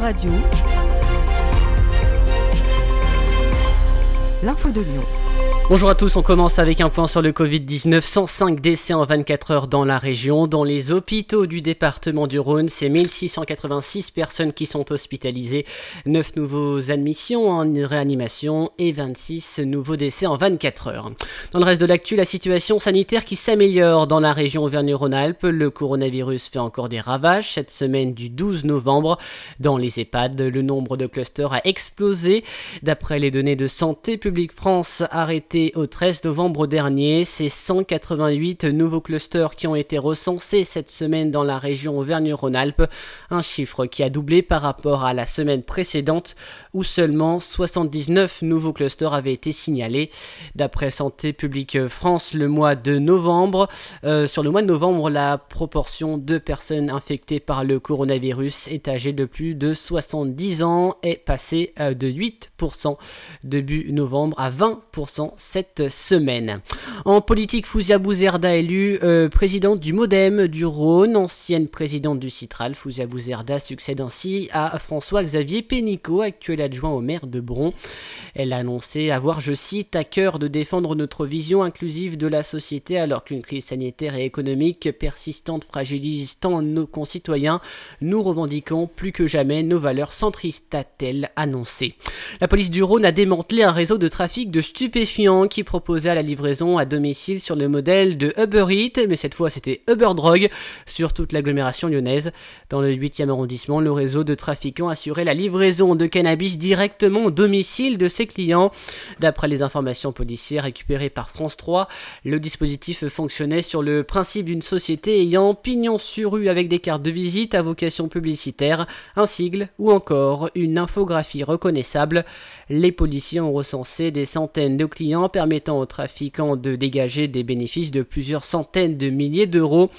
Radio. L'info de Lyon. Bonjour à tous, on commence avec un point sur le Covid-19. 105 décès en 24 heures dans la région. Dans les hôpitaux du département du Rhône, c'est 1686 personnes qui sont hospitalisées, 9 nouveaux admissions en réanimation et 26 nouveaux décès en 24 heures. Dans le reste de l'actu, la situation sanitaire qui s'améliore dans la région Auvergne-Rhône-Alpes. Le coronavirus fait encore des ravages. Cette semaine du 12 novembre, dans les EHPAD, le nombre de clusters a explosé. D'après les données de Santé publique France arrêtées au 13 novembre dernier. C'est 188 nouveaux clusters qui ont été recensés cette semaine dans la région Auvergne-Rhône-Alpes, un chiffre qui a doublé par rapport à la semaine précédente où seulement 79 nouveaux clusters avaient été signalés. D'après Santé publique France, le mois de novembre, euh, sur le mois de novembre, la proportion de personnes infectées par le coronavirus est âgée de plus de 70 ans est passée euh, de 8% début novembre à 20% cette semaine. En politique, Fouzia Bouzerda élu euh, présidente du Modem du Rhône, ancienne présidente du Citral. Fouzia Bouzerda succède ainsi à François-Xavier Pénicaud, actuel adjoint au maire de Bron. Elle a annoncé avoir, je cite, à cœur de défendre notre vision inclusive de la société alors qu'une crise sanitaire et économique persistante fragilise tant nos concitoyens. Nous revendiquons plus que jamais nos valeurs centristes, a-t-elle annoncé. La police du Rhône a démantelé un réseau de trafic de stupéfiants qui proposait la livraison à domicile sur le modèle de Uber Eats, mais cette fois c'était Uber Drug sur toute l'agglomération lyonnaise. Dans le 8e arrondissement, le réseau de trafiquants assurait la livraison de cannabis directement au domicile de ses clients. D'après les informations policières récupérées par France 3, le dispositif fonctionnait sur le principe d'une société ayant pignon sur rue avec des cartes de visite à vocation publicitaire, un sigle ou encore une infographie reconnaissable. Les policiers ont recensé des centaines de clients permettant aux trafiquants de dégager des bénéfices de plusieurs centaines de milliers d'euros.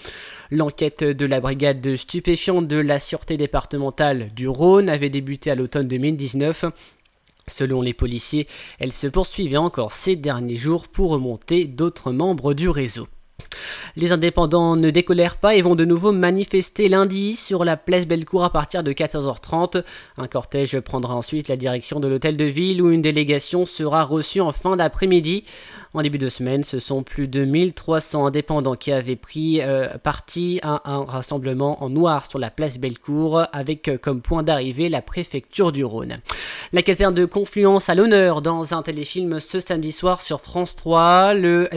L'enquête de la brigade de stupéfiants de la sûreté départementale du Rhône avait débuté à l'automne 2019. Selon les policiers, elle se poursuivait encore ces derniers jours pour remonter d'autres membres du réseau. Les indépendants ne décolèrent pas et vont de nouveau manifester lundi sur la place Bellecour à partir de 14h30. Un cortège prendra ensuite la direction de l'hôtel de ville où une délégation sera reçue en fin d'après-midi. En début de semaine, ce sont plus de 1300 indépendants qui avaient pris euh, parti à un rassemblement en noir sur la place Bellecour avec euh, comme point d'arrivée la préfecture du Rhône. La caserne de Confluence à l'honneur dans un téléfilm ce samedi soir sur France 3. Le,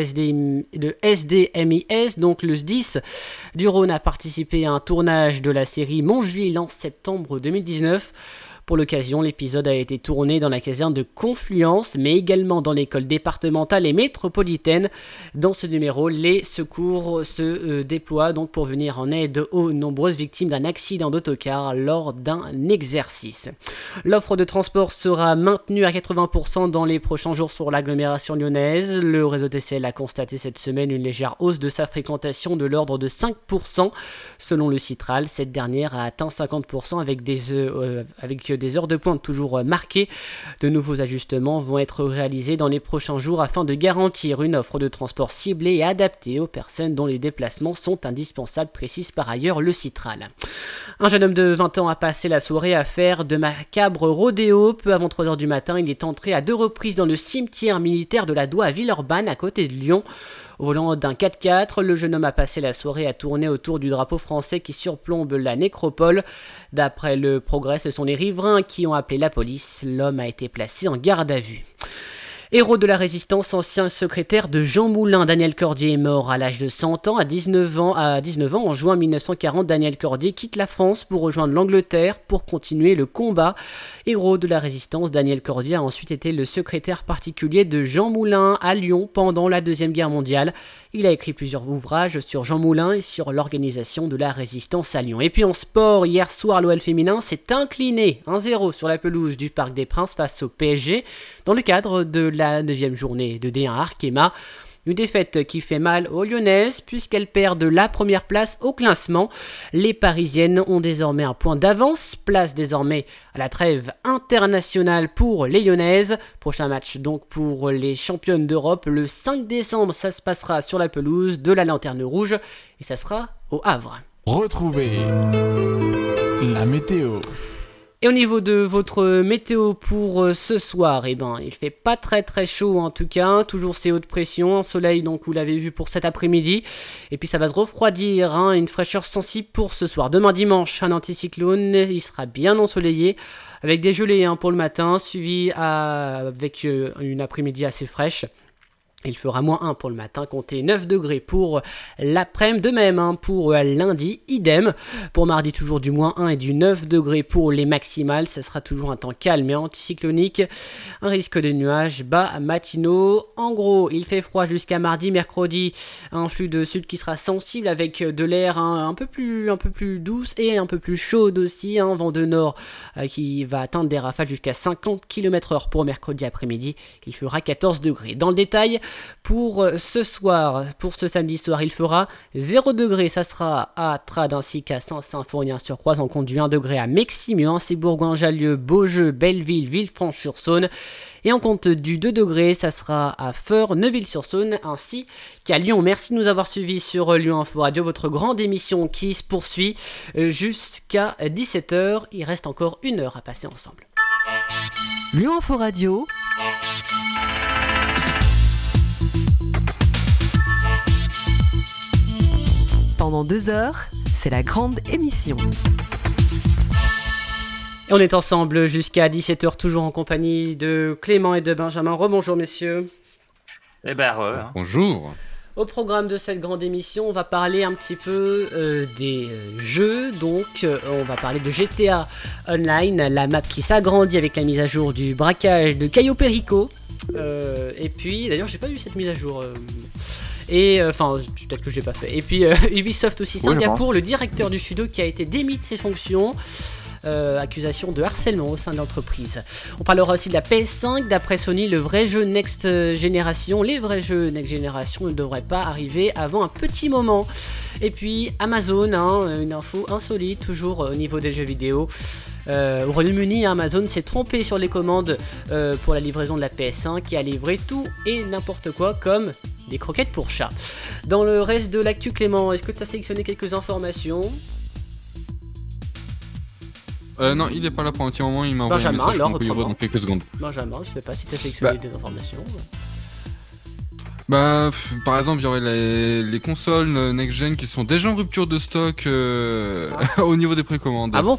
SDMIS, donc le SDIS du Rhône, a participé à un tournage de la série Montjuil en septembre 2019. Pour l'occasion, l'épisode a été tourné dans la caserne de Confluence, mais également dans l'école départementale et métropolitaine. Dans ce numéro, les secours se euh, déploient donc pour venir en aide aux nombreuses victimes d'un accident d'autocar lors d'un exercice. L'offre de transport sera maintenue à 80% dans les prochains jours sur l'agglomération lyonnaise. Le réseau TCL a constaté cette semaine une légère hausse de sa fréquentation de l'ordre de 5%. Selon le Citral, cette dernière a atteint 50% avec des, euh, avec des heures de pointe toujours euh, marquées. De nouveaux ajustements vont être réalisés dans les prochains jours afin de garantir une offre de transport ciblée et adaptée aux personnes dont les déplacements sont indispensables, précise par ailleurs le Citral. Un jeune homme de 20 ans a passé la soirée à faire de macabre rodéo. Peu avant 3h du matin, il est entré à deux reprises dans le cimetière militaire de la Doua à Villeurbanne à côté de Lyon. Volant d'un 4x4, le jeune homme a passé la soirée à tourner autour du drapeau français qui surplombe la nécropole. D'après le progrès, ce sont les riverains qui ont appelé la police. L'homme a été placé en garde à vue. Héros de la résistance, ancien secrétaire de Jean Moulin, Daniel Cordier est mort à l'âge de 100 ans. À 19 ans, à 19 ans, en juin 1940, Daniel Cordier quitte la France pour rejoindre l'Angleterre pour continuer le combat. Héros de la résistance, Daniel Cordier a ensuite été le secrétaire particulier de Jean Moulin à Lyon pendant la Deuxième Guerre mondiale. Il a écrit plusieurs ouvrages sur Jean Moulin et sur l'organisation de la résistance à Lyon. Et puis en sport, hier soir, l'OL féminin s'est incliné 1-0 sur la pelouse du Parc des Princes face au PSG dans le cadre de la 9 journée de D1 Arkema. Une défaite qui fait mal aux Lyonnaises puisqu'elles perdent la première place au classement. Les Parisiennes ont désormais un point d'avance, place désormais à la trêve internationale pour les Lyonnaises. Prochain match donc pour les championnes d'Europe le 5 décembre, ça se passera sur la pelouse de la Lanterne Rouge et ça sera au Havre. Retrouvez la météo. Et au niveau de votre météo pour euh, ce soir, eh ben, il fait pas très très chaud en tout cas, toujours ces hautes pressions, soleil donc vous l'avez vu pour cet après-midi, et puis ça va se refroidir, hein, une fraîcheur sensible pour ce soir. Demain dimanche, un anticyclone, il sera bien ensoleillé, avec des gelées hein, pour le matin, suivi avec euh, une après-midi assez fraîche. Il fera moins 1 pour le matin, comptez 9 degrés pour l'après-midi. De même hein, pour euh, lundi, idem. Pour mardi, toujours du moins 1 et du 9 degrés pour les maximales. Ce sera toujours un temps calme et anticyclonique. Un risque de nuages bas matinaux. En gros, il fait froid jusqu'à mardi, mercredi. Un flux de sud qui sera sensible avec de l'air hein, un, peu plus, douce et un peu plus chaude aussi. Un vent de nord euh, qui va atteindre des rafales jusqu'à 50 km/h pour mercredi après-midi. Il fera 14 degrés. Dans le détail, pour euh, ce soir, pour ce samedi soir, il fera 0 degré, ça sera à Trade ainsi qu'à Saint-Symphorien-sur-Croise. On compte du 1 degré à Meximieux, Bourgoin-Jallieu, Beaujeu, Belleville, Villefranche-sur-Saône. Et on compte du 2 degré, ça sera à Feur, Neuville-sur-Saône, ainsi qu'à Lyon. Merci de nous avoir suivis sur Lyon Info Radio, votre grande émission qui se poursuit euh, jusqu'à 17h. Il reste encore une heure à passer ensemble. Lyon Info Radio. Pendant deux heures, c'est la grande émission. Et on est ensemble jusqu'à 17h, toujours en compagnie de Clément et de Benjamin. Rebonjour messieurs. Eh ben, hein. Bonjour. Au programme de cette grande émission, on va parler un petit peu euh, des euh, jeux. Donc, euh, on va parler de GTA Online, la map qui s'agrandit avec la mise à jour du braquage de Caio Perico. et puis, d'ailleurs, j'ai pas vu cette mise à jour. Et euh, enfin, peut-être que je l'ai pas fait. Et puis euh, Ubisoft aussi, Singapour, le directeur du studio qui a été démis de ses fonctions. Euh, accusation de harcèlement au sein de l'entreprise. On parlera aussi de la PS5. D'après Sony, le vrai jeu Next Generation, les vrais jeux Next Generation ne devraient pas arriver avant un petit moment. Et puis Amazon, hein, une info insolite, toujours au niveau des jeux vidéo. Euh, au Royaume-Uni, Amazon s'est trompé sur les commandes euh, pour la livraison de la PS1 qui a livré tout et n'importe quoi comme des croquettes pour chat. Dans le reste de l'actu, Clément, est-ce que tu as sélectionné quelques informations? Euh, non, il est pas là pour un petit moment, il m'a envoyé un message alors, dans quelques secondes. Benjamin, je sais pas si tu as sélectionné bah. des informations. Bah, par exemple, il y aurait les, consoles next-gen qui sont déjà en rupture de stock ah. au niveau des précommandes. Ah bon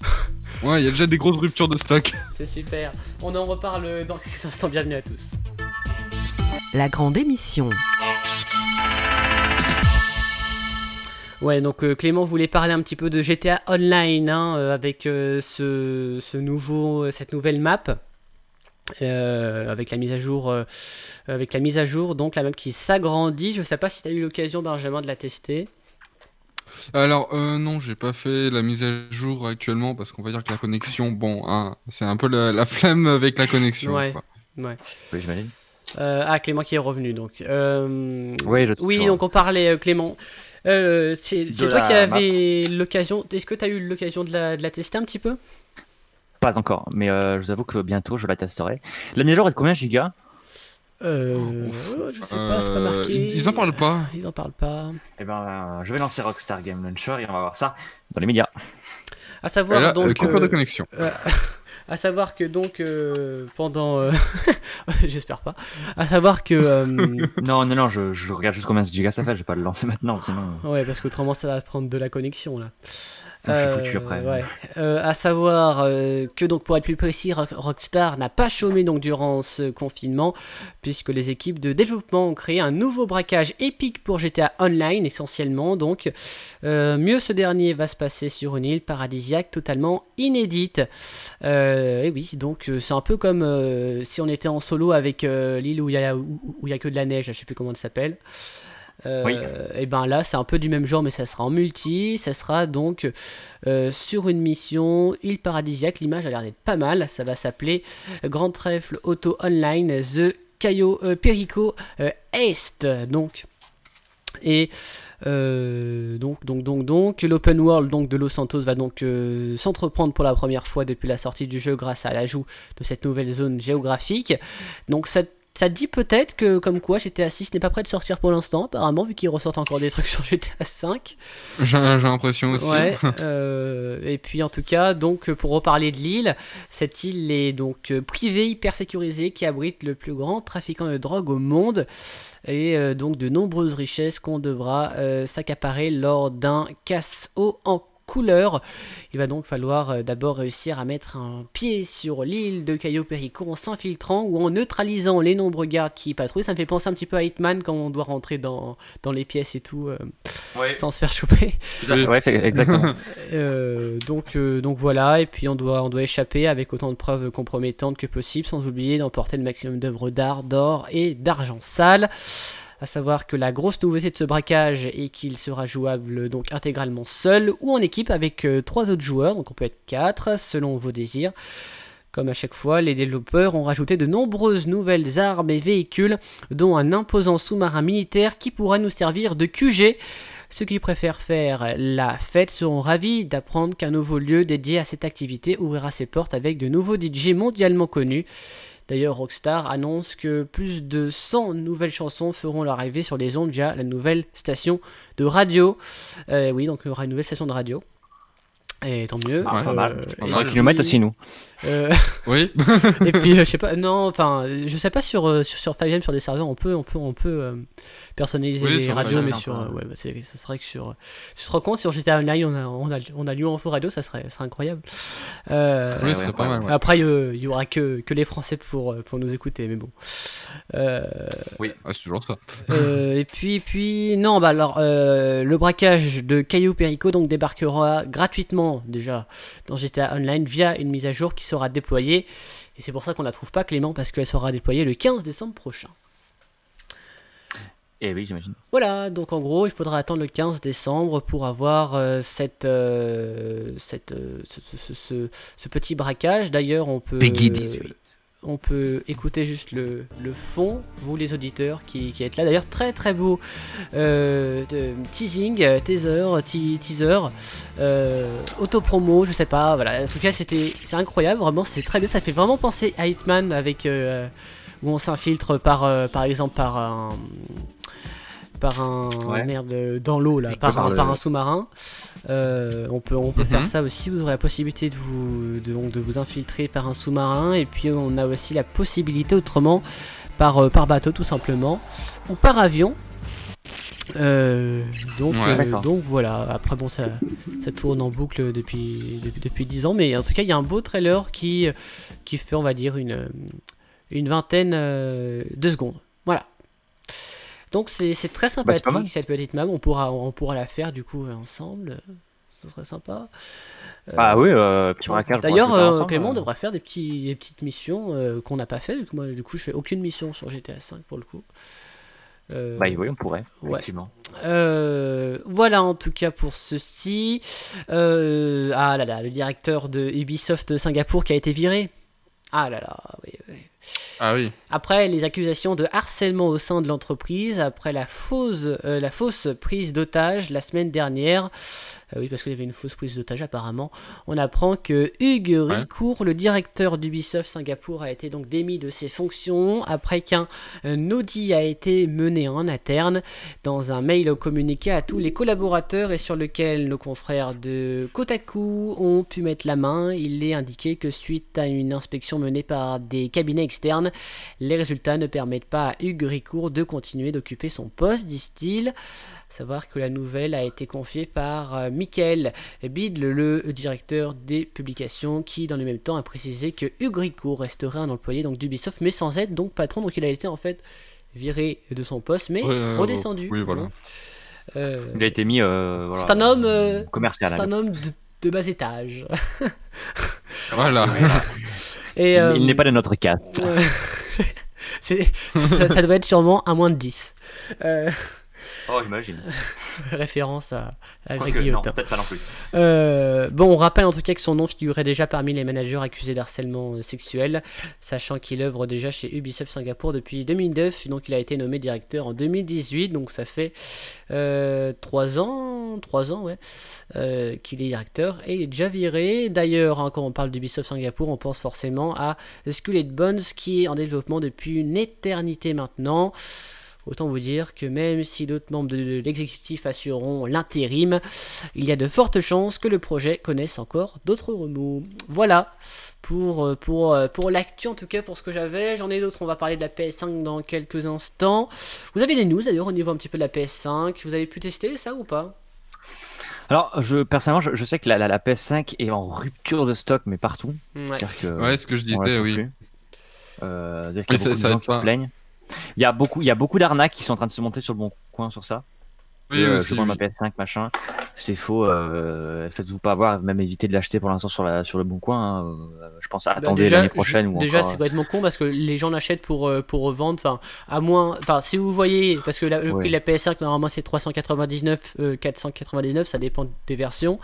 Ouais, il y a déjà des grosses ruptures de stock. C'est super. On en reparle dans quelques instants. Bienvenue à tous. La grande émission. Ouais, donc euh, Clément voulait parler un petit peu de GTA Online hein, euh, avec euh, ce, nouveau, cette nouvelle map. avec la mise à jour avec la mise à jour donc la map qui s'agrandit je sais pas si tu as eu l'occasion Benjamin de la tester alors euh, non, j'ai pas fait la mise à jour actuellement parce qu'on va dire que la connexion, bon, hein, c'est un peu la, flemme avec la connexion. Ouais, ouais. Oui, j'imagine. Euh, ah, Clément qui est revenu donc. Euh, oui, je oui donc on parlait, Clément. C'est toi qui avais l'occasion. Est-ce que tu as eu l'occasion de la, de la, tester un petit peu? Pas encore, mais je vous avoue que bientôt je la testerai. La mise à jour est de combien gigas euh, je sais pas, c'est pas euh, marqué. Ils en parlent pas. Ils en parlent pas. Eh ben, je vais lancer Rockstar Game Launcher et on va voir ça dans les médias. À savoir donc. Euh, de connexion. à savoir que donc pendant, j'espère pas. À savoir que. non, non, non, je, je regarde juste combien de gigas ça fait. Je vais pas le lancer maintenant, sinon. Ouais, parce qu'autrement ça va prendre de la connexion là. Je suis foutu après. Euh, ouais. Euh, à savoir euh, que donc pour être plus précis, Rockstar n'a pas chômé donc durant ce confinement puisque les équipes de développement ont créé un nouveau braquage épique pour GTA Online essentiellement. Donc mieux ce dernier va se passer sur une île paradisiaque totalement inédite. et oui, donc c'est un peu comme si on était en solo avec l'île où il y y a que de la neige, je sais plus comment elle s'appelle. Euh, et ben là, c'est un peu du même genre, mais ça sera en multi. Ça sera donc euh, sur une mission, île paradisiaque. L'image a l'air d'être pas mal. Ça va s'appeler Grand Trèfle Auto Online The Cayo euh, Perico Est. Donc. Et donc, donc, donc, donc, l'open world donc, de Los Santos va donc s'entreprendre pour la première fois depuis la sortie du jeu grâce à l'ajout de cette nouvelle zone géographique. Donc, cette ça dit peut-être que, comme quoi, GTA 6 n'est pas prêt de sortir pour l'instant, apparemment, vu qu'il ressortent encore des trucs sur GTA 5. J'ai l'impression aussi. Ouais, euh, et puis en tout cas, donc pour reparler de l'île, cette île est donc euh, privée, hyper sécurisée, qui abrite le plus grand trafiquant de drogue au monde, et euh, donc de nombreuses richesses qu'on devra s'accaparer lors d'un casse-eau en couleur. Il va donc falloir euh, d'abord réussir à mettre un pied sur l'île de Cayo Perico en s'infiltrant ou en neutralisant les nombreux gardes qui patrouillent. Ça me fait penser un petit peu à Hitman quand on doit rentrer dans, dans les pièces et tout euh, sans se faire choper. Ouais, exactement. Euh, donc, donc voilà, et puis on doit, on doit échapper avec autant de preuves compromettantes que possible, sans oublier d'emporter le maximum d'œuvres d'art, d'or et d'argent sale. À savoir que la grosse nouveauté de ce braquage est qu'il sera jouable donc intégralement seul ou en équipe avec euh, trois autres joueurs, donc on peut être quatre selon vos désirs. Comme à chaque fois, les développeurs ont rajouté de nombreuses nouvelles armes et véhicules, dont un imposant sous-marin militaire qui pourra nous servir de QG. Ceux qui préfèrent faire la fête seront ravis d'apprendre qu'un nouveau lieu dédié à cette activité ouvrira ses portes avec de nouveaux DJ mondialement connus. D'ailleurs, Rockstar annonce que plus de 100 nouvelles chansons feront leur arrivée sur les ondes via la nouvelle station de radio. Euh, oui, donc il y aura une nouvelle station de radio. Et tant mieux. Ah, pas mal. Euh, On kilomètres aussi, nous. Euh, oui. et puis, je sais pas, non, enfin, je sais pas sur, sur, sur 5 sur des serveurs, on peut, on peut, on peut personnaliser les radios, mais sur. ouais, bah, ça serait que sur. Tu te rends compte, sur GTA Online, on a, on a, on a Lyon Info Radio, ça serait, serait incroyable. Euh, oui, serait pas mal. Après, il y aura que, que les Français pour, pour nous écouter, mais bon. Euh, oui, c'est toujours ça. Euh, et puis, puis, non, bah alors, le braquage de Caillou Perico donc débarquera gratuitement déjà dans GTA Online via une mise à jour qui sera déployée. Et c'est pour ça qu'on la trouve pas, Clément, parce qu'elle sera déployée le 15 décembre prochain. Et eh oui, j'imagine. Voilà, donc en gros, il faudra attendre le 15 décembre pour avoir euh, cette, euh, cette, euh, ce, ce, petit braquage. D'ailleurs, on peut. On peut écouter juste le, le, fond, vous les auditeurs qui, qui êtes là. D'ailleurs, très très beau teasing, teaser, teaser, auto-promo, je sais pas. Voilà. En tout cas, c'était c'est incroyable, vraiment, c'est très bien. Ça fait vraiment penser à Hitman avec où on s'infiltre par, par exemple par un par un merde dans l'eau là, par, un, par un sous-marin. Euh, on peut, on peut faire mhm. ça aussi. Vous aurez la possibilité de vous, de, de vous infiltrer par un sous-marin et puis on a aussi la possibilité autrement par, euh, par bateau tout simplement ou par avion. Euh, donc, donc voilà. Après bon, ça, ça tourne en boucle depuis, depuis, depuis 10 ans, mais en tout cas, il y a un beau trailer qui, qui fait, on va dire, une, une vingtaine de secondes. Voilà. Donc c'est très bah, sympathique cette petite map. On pourra, on pourra la faire du coup ensemble. Ce serait sympa. Euh, ah oui, euh, petit braquage. D'ailleurs, euh, Clément devrait faire des, petits, des petites missions qu'on n'a pas fait. Moi, du coup, je fais aucune mission sur GTA 5 pour le coup. bah oui, on pourrait, effectivement. voilà en tout cas pour ceci. ah là là, le directeur de Ubisoft Singapour qui a été viré. Ah là là, oui, oui. Ah oui. Après les accusations de harcèlement au sein de l'entreprise, après la fausse, euh, la fausse prise d'otage la semaine dernière, euh, oui, parce qu'il y avait une fausse prise d'otage apparemment. On apprend que Hugues Ricourt, le directeur d'Ubisoft Singapour, a été donc démis de ses fonctions après qu'un audit a été mené en interne dans un mail communiqué à tous les collaborateurs et sur lequel nos confrères de Kotaku ont pu mettre la main. Il est indiqué que suite à une inspection menée par des cabinets les résultats ne permettent pas à Hugues Ricourt de continuer d'occuper son poste, disent-ils. Savoir que la nouvelle a été confiée par euh, Michael Bidle, le directeur des publications, qui dans le même temps a précisé que Hugues Ricourt resterait un employé donc d'Ubisoft, mais sans être donc patron. Donc il a été en fait viré de son poste, mais redescendu. Oui, voilà. Euh, il a été mis. Euh, c'est un homme commercial. C'est un homme de, bas étage. voilà. Et, il n'est pas de notre cas. ça, ça, doit être sûrement à moins de 10. Oh, j'imagine. Référence à, à Greg Non, peut-être pas non plus. Euh, bon, on rappelle en tout cas que son nom figurait déjà parmi les managers accusés d'harcèlement euh, sexuel, sachant qu'il œuvre déjà chez Ubisoft Singapour depuis 2009, donc il a été nommé directeur en 2018, donc ça fait euh, 3 ans ans, 3 ans, ouais, euh, qu'il est directeur et il est déjà viré. D'ailleurs, hein, quand on parle d'Ubisoft Singapour, on pense forcément à Skull Bones qui est en développement depuis une éternité maintenant. Autant vous dire que même si d'autres membres de l'exécutif assureront l'intérim, il y a de fortes chances que le projet connaisse encore d'autres remous. Voilà pour, euh, pour, euh, pour l'actu en tout cas pour ce que j'avais. J'en ai d'autres, on va parler de la PS5 dans quelques instants. Vous avez des news d'ailleurs au niveau un petit peu de la PS5. Vous avez pu tester ça ou pas? Alors, je, personnellement, je, sais que la, la, PS5 est en rupture de stock, mais partout. Ouais, que, ce que je disais, oui. Euh, il y a beaucoup de gens qui se plaignent. Il y a beaucoup, il y a beaucoup d'arnaques qui sont en train de se monter sur le bon coin sur ça. Oui, euh, je prends ma PS5 machin. C'est faux. Euh, Faites-vous pas avoir, même éviter de l'acheter pour l'instant sur la sur le bon coin. Hein. Euh, je pense bah, attendez l'année prochaine ou Déjà, c'est complètement con parce que les gens l'achètent pour pour revendre. Enfin, à moins. Enfin, si vous voyez, parce que le prix de la PS5 normalement c'est 399, 499, ça dépend des versions.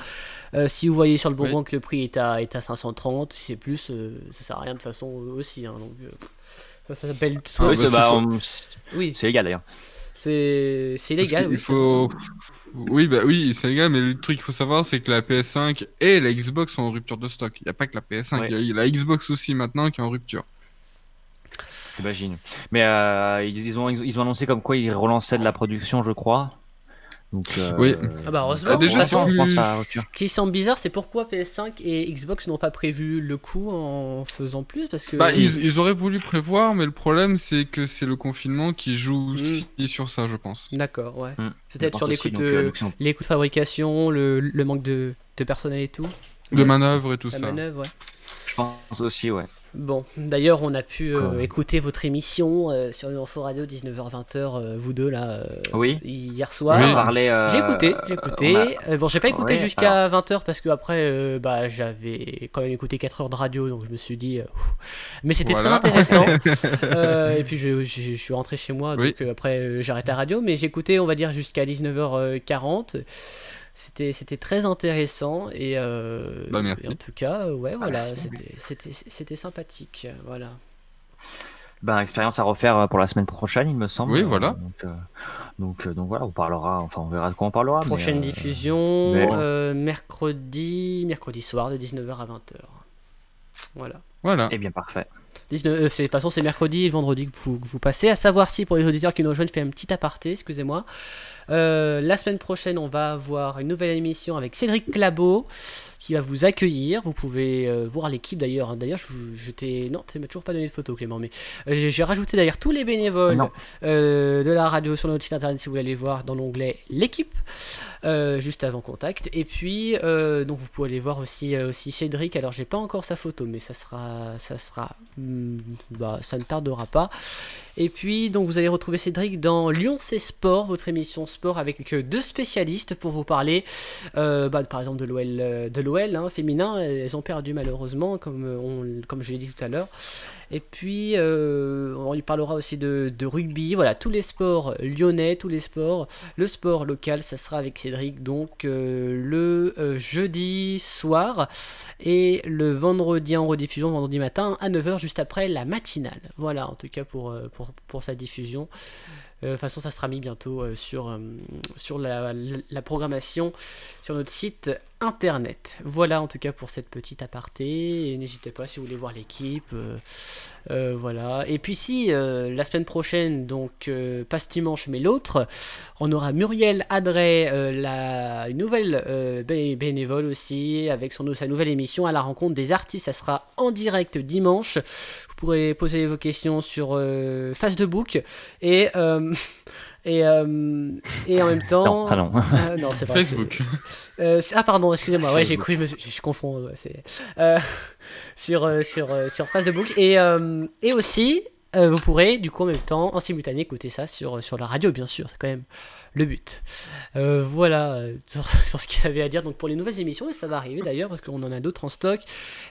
si vous voyez sur le bon coin que le prix est à est à 530, c'est plus, ça sert à rien de façon aussi. Hein, donc ça s'appelle. Ah, oui, c'est bah, oui. légal d'ailleurs. C'est légal, oui. Faut... Oui, bah oui, c'est légal, mais le truc qu'il faut savoir, c'est que la PS5 et la Xbox sont en rupture de stock. Il n'y a pas que la PS5, il y, a la Xbox aussi maintenant qui est en rupture. J'imagine. Mais euh, ils, ont, ils ont annoncé comme quoi ils relançaient de la production, je crois. Donc, euh, oui. Ah bah heureusement. déjà, ce qui semble bizarre, c'est pourquoi PS5 et Xbox n'ont pas prévu le coup en faisant plus parce que. Bah, ils, auraient voulu prévoir, mais le problème c'est que c'est le confinement qui joue mm. aussi sur ça, je pense. D'accord, ouais. Mm. Peut-être sur les coûts, de, euh, les coûts de fabrication, le, le manque de, de, personnel et tout. De manœuvre et tout La ça. Manœuvre, ouais. Je pense aussi, ouais. Bon, d'ailleurs, on a pu euh, écouter votre émission euh, sur Info Radio 19h-20h, euh, vous deux là, oui. hier soir. J'ai écouté, j'ai écouté. bon, j'ai pas écouté jusqu'à 20h parce que après, bah, j'avais quand même écouté 4 heures de radio, donc je me suis dit, mais c'était très intéressant. et puis je, je, suis rentré chez moi, donc après j'arrête la radio, mais j'ai écouté, on va dire jusqu'à 19h40 c'était c'était très intéressant et, euh, bah, en tout cas euh, ouais ah, voilà c'était sympathique voilà ben, expérience à refaire euh, pour la semaine prochaine, il me semble. Oui, voilà. Donc, donc, voilà, on parlera, enfin, on verra de quoi on parlera. Prochaine diffusion, mercredi, mercredi soir de 19h à 20h. Voilà. Voilà. Et eh bien, parfait. 19, de toute façon, c'est mercredi et vendredi que vous, que vous, passez. À savoir si, pour les auditeurs qui nous rejoignent, je fais un petit aparté, excusez-moi. Euh, la semaine prochaine, on va avoir une nouvelle émission avec Cédric Clabot qui va vous accueillir. Vous pouvez euh, voir l'équipe d'ailleurs. D'ailleurs, je, je t'ai. Non, tu m'as toujours pas donné de photo, Clément, mais euh, j'ai rajouté d'ailleurs tous les bénévoles de la radio sur notre site internet si vous voulez aller voir dans l'onglet l'équipe, juste avant contact. Et puis, donc vous pouvez aller voir aussi, aussi Cédric. Alors, j'ai pas encore sa photo, mais ça sera. Ça sera. Hmm, bah, ça ne tardera pas. Et puis, donc, vous allez retrouver Cédric dans Lyon C'est Sport, votre émission sport avec deux spécialistes pour vous parler, euh, bah, par exemple, de l'OL, euh, de hein, féminin. Elles ont perdu malheureusement, on, comme je l'ai dit tout à l'heure. Et puis, euh, on lui parlera aussi de, rugby. Voilà, tous les sports lyonnais, tous les sports. Le sport local, ça sera avec Cédric, donc le jeudi soir. Et le vendredi en rediffusion, vendredi matin, à 9h, juste après la matinale. Voilà, en tout cas pour, pour, pour sa diffusion. Euh, de toute façon, ça sera mis bientôt euh, sur, euh, sur la, programmation sur notre site internet. Voilà en tout cas pour cette petite aparté. N'hésitez pas si vous voulez voir l'équipe. voilà. Et puis si la semaine prochaine, donc pas ce dimanche mais l'autre, on aura Muriel Adret, la, nouvelle bénévole aussi, avec son, sa nouvelle émission à la rencontre des artistes. Ça sera en direct dimanche pourrez poser vos questions sur euh, Face de Book et euh, et, euh, et en même temps non, non. c'est pas Facebook. ah pardon excusez-moi ouais j'ai cru je, je, confonds c'est sur sur sur Face de Book et et aussi vous pourrez du coup en même temps en simultané écouter ça sur sur la radio bien sûr c'est quand même le but. Euh, voilà euh, sur, ce qu'il avait à dire. Donc pour les nouvelles émissions, et ça va arriver d'ailleurs parce qu'on en a d'autres en stock.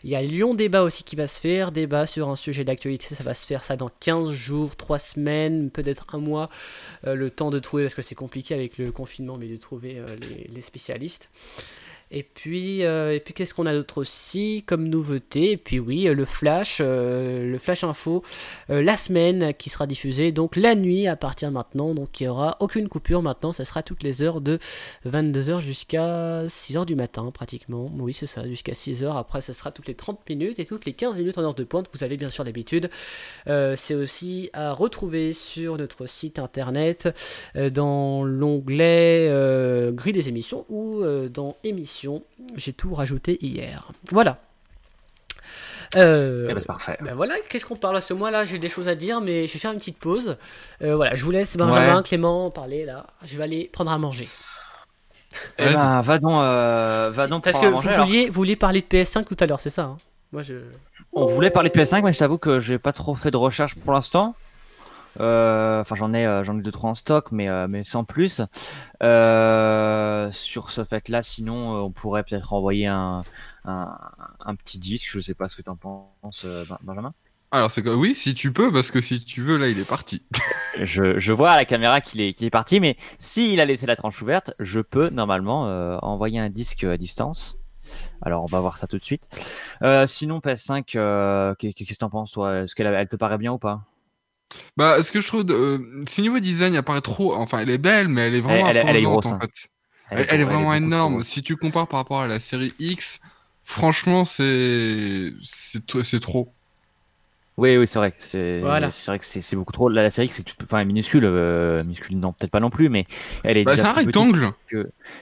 Il y a Lyon Débat aussi qui va se faire. Débat sur un sujet d'actualité, ça va se faire ça dans 15 jours, 3 semaines, peut-être un mois. Euh, le temps de trouver, parce que c'est compliqué avec le confinement, mais de trouver les, spécialistes. Et puis, euh, et puis qu'est-ce qu'on a d'autre aussi comme nouveauté? Et puis oui, le Flash, euh, le Flash Info, euh, la semaine qui sera diffusée, donc la nuit à partir maintenant. Donc il n'y aura aucune coupure maintenant, ça sera toutes les heures de 22h jusqu'à 6h du matin pratiquement. Oui, c'est ça, jusqu'à 6h. Après, ça sera toutes les 30 minutes et toutes les 15 minutes en heure de pointe. Vous avez bien sûr l'habitude. c'est aussi à retrouver sur notre site internet dans l'onglet grille des émissions ou dans émissions j'ai tout rajouté hier. Voilà. Euh, eh ben, parfait. Ben voilà, qu'est-ce qu'on parle à ce mois-là? J'ai des choses à dire, mais je vais faire une petite pause. Euh, voilà, je vous laisse Benjamin, Clément parler là. Je vais aller prendre à manger. Eh ben, va donc, euh, va donc Parce que vous, vouliez, vous vouliez parler de PS5 tout à l'heure, c'est ça hein? Moi, je... On voulait parler de PS5, mais je t'avoue que j'ai pas trop fait de recherche pour l'instant. Euh, enfin, j'en ai, euh, j'en ai deux trois en stock, mais euh, mais sans plus. sur ce fait-là, sinon, on pourrait peut-être envoyer un, un, petit disque. Je sais pas ce que tu en penses, Benjamin. Alors c'est que oui, si tu peux, parce que si tu veux, là, il est parti. je, je, vois à la caméra qu'il est, qu'il est parti, mais s'il a laissé la tranche ouverte, je peux normalement envoyer un disque à distance. Alors on va voir ça tout de suite. sinon PS5, qu'est-ce que tu en penses toi? Est-ce qu'elle elle te paraît bien ou pas? Bah, ce que je trouve, de, euh, niveau design, elle paraît trop. Enfin, elle est belle, mais elle est vraiment. Elle, elle, est grosse. En hein. fait. Elle, est, vraiment énorme. Si tu compares par rapport à la série X, franchement, c'est c'est trop. Oui, oui, c'est vrai que c'est vrai que c'est beaucoup trop. La, série, c'est enfin minuscule, euh, minuscule non, peut-être pas non plus, mais elle est. Bah, c'est un rectangle.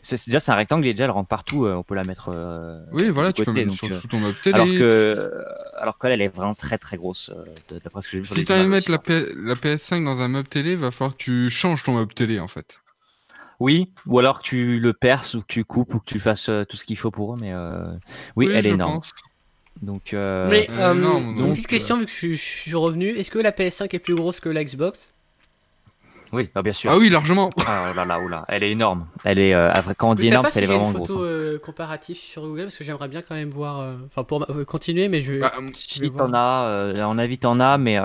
C'est déjà c'est un rectangle et déjà elle rentre partout. Euh, on peut la mettre. Euh, oui, voilà, tu peux mettre sur, sous ton meuble télé. Alors que, alors qu'elle, elle est vraiment très très grosse. D'après ce que j'ai vu. Si tu veux mettre la, la, PS5 dans un meuble télé, va falloir que tu changes ton meuble télé en fait. Oui, ou alors que tu le perces ou que tu coupes ou que tu fasses tout ce qu'il faut pour eux, mais oui, elle est énorme. Donc, euh... Mais, euh, une petite question, vu que je, suis revenu, est-ce que la PS5 est plus grosse que la Xbox Oui, bah, bien sûr. Ah oui, largement. Ah là là, là, elle est énorme. Elle est, euh, quand on dit énorme, elle est vraiment grosse. une photo euh, comparative sur Google parce que j'aimerais bien quand même voir. Euh, enfin, pour continuer, mais je. Bah, si t'en as, à mon avis, t'en as, mais.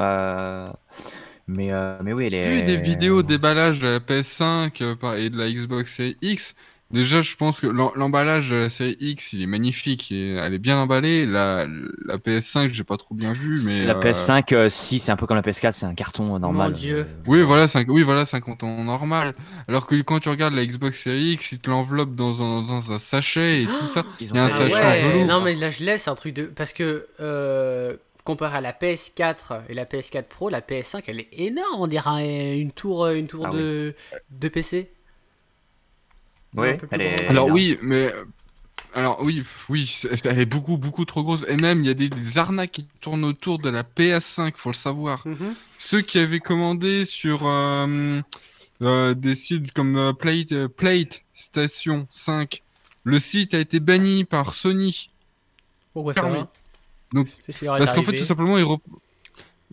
Mais, mais oui, elle est. Vu des vidéos déballage de la PS5 et de la Xbox X, Déjà, je pense que l'emballage de la série X, il est magnifique. Elle est bien emballée. La, la PS5, j'ai pas trop bien vu, mais la PS5, euh, si c'est un peu comme la PS4, c'est un carton normal. Mon Dieu. Oui, voilà, c'est un, oui, voilà, c'est un carton normal. Alors que quand tu regardes la Xbox Series X, il te l'enveloppe dans un, dans un sachet et tout ça. Il y a un sachet en velours. Non, mais là, je laisse un truc de parce que. Euh, comparé à la PS4 et la PS4 Pro, la PS5 elle est énorme, on dirait une tour, une tour ah de, de PC. Oui, elle est... Alors oui, mais alors oui, oui, elle est beaucoup, beaucoup trop grosse. Et même, il y a des, arnaques qui tournent autour de la PS5, faut le savoir. Mhm. Ceux qui avaient commandé sur euh, euh, des sites comme euh, Plate, Plate Station 5, le site a été banni par Sony. Pourquoi ça Donc, parce qu'en fait, tout simplement, ils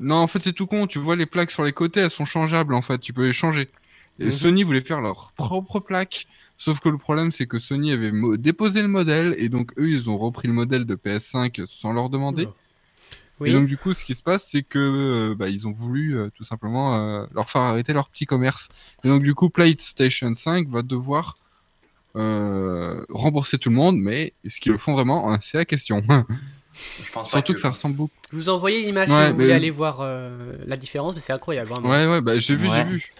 non, en fait, c'est tout con. Tu vois, les plaques sur les côtés, elles sont changeables. En fait, tu peux les changer. Et mhm. Sony voulait faire leur propre plaque Sauf que le problème, c'est que Sony avait déposé le modèle et donc eux, ils ont repris le modèle de PS5 sans leur demander. Et donc du coup, ce qui se passe, c'est que euh, bah, ils ont voulu euh, tout simplement euh, leur faire arrêter leur petit commerce. Et donc du coup, PlayStation 5 va devoir rembourser tout le monde, mais est-ce qu'ils le font vraiment? C'est la question. Je pense Surtout que... ça ressemble beaucoup. Je vous envoyez l'image si vous voulez aller voir la différence, mais c'est incroyable. Ouais, ouais, bah j'ai vu, j'ai vu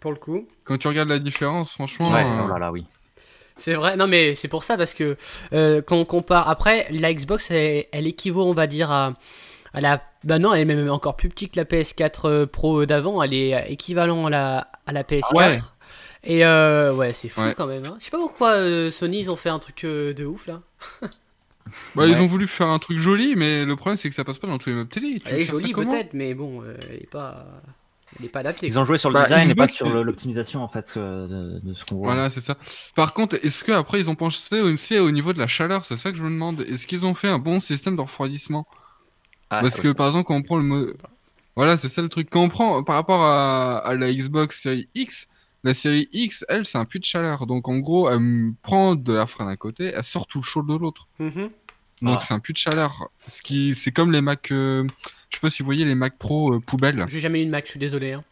pour le coup. Quand tu regardes la différence, franchement. Ouais, euh, oh là oui. C'est vrai, non mais c'est pour ça parce que euh, quand on compare. Après, la Xbox, elle, équivaut, on va dire, à, à, la. Bah non, elle est même encore plus petite que la PS4 euh, Pro d'avant. Elle est équivalent à la, à la PS4. Ouais. Et ouais, c'est fou quand même. Hein. Je sais pas pourquoi Sony ils ont fait un truc de ouf là. bah, Ils ont voulu faire un truc joli, mais le problème c'est que ça passe pas dans tous les meubles télé. elle est jolie peut-être, mais bon, elle est pas. Il pas adapté. Ils ont joué sur le bah, design et pas sur l'optimisation en fait de, ce qu'on voit. Voilà, c'est ça. Par contre, est-ce que après ils ont pensé aussi au niveau de la chaleur C'est ça que je me demande. Est-ce qu'ils ont fait un bon système de refroidissement ah, Parce que par exemple, quand on prend le voilà, c'est ça le truc. Quand on prend par rapport à, la Xbox Series X, la série X, elle, c'est un puits de chaleur. Donc en gros, elle prend de la frein d'un côté, elle sort tout le chaud de l'autre. Mm-hmm. Donc ah. c'est un puits de chaleur. Ce qui, c'est comme les Mac. Euh, je sais pas si vous voyez les Mac Pro euh, poubelles. J'ai jamais eu une Mac, je suis désolé. Hein.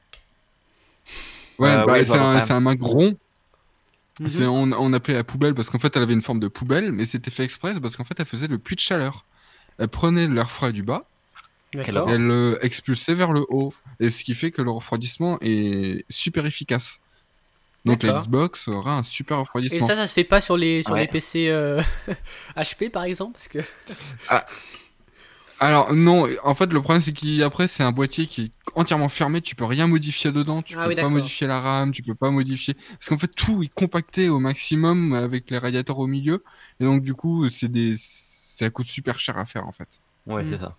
Ouais, euh, bah, c'est un, Mac rond. Mhm. On, on, appelait la poubelle parce qu'en fait, elle avait une forme de poubelle, mais c'était fait exprès parce qu'en fait, elle faisait le puits de chaleur. Elle prenait l'air froid du bas, elle euh, expulsait vers le haut, et ce qui fait que le refroidissement est super efficace. Donc la Xbox aura un super refroidissement. Et ça, ça se fait pas sur les, sur les PC HP par exemple parce que... Alors non, en fait le problème c'est qu'après c'est un boîtier qui est entièrement fermé, tu peux rien modifier dedans, tu ah peux pas modifier la RAM, tu peux pas modifier parce qu'en fait tout est compacté au maximum avec les radiateurs au milieu et donc du coup c'est des ça coûte super cher à faire en fait. Ouais, c'est mm. ça.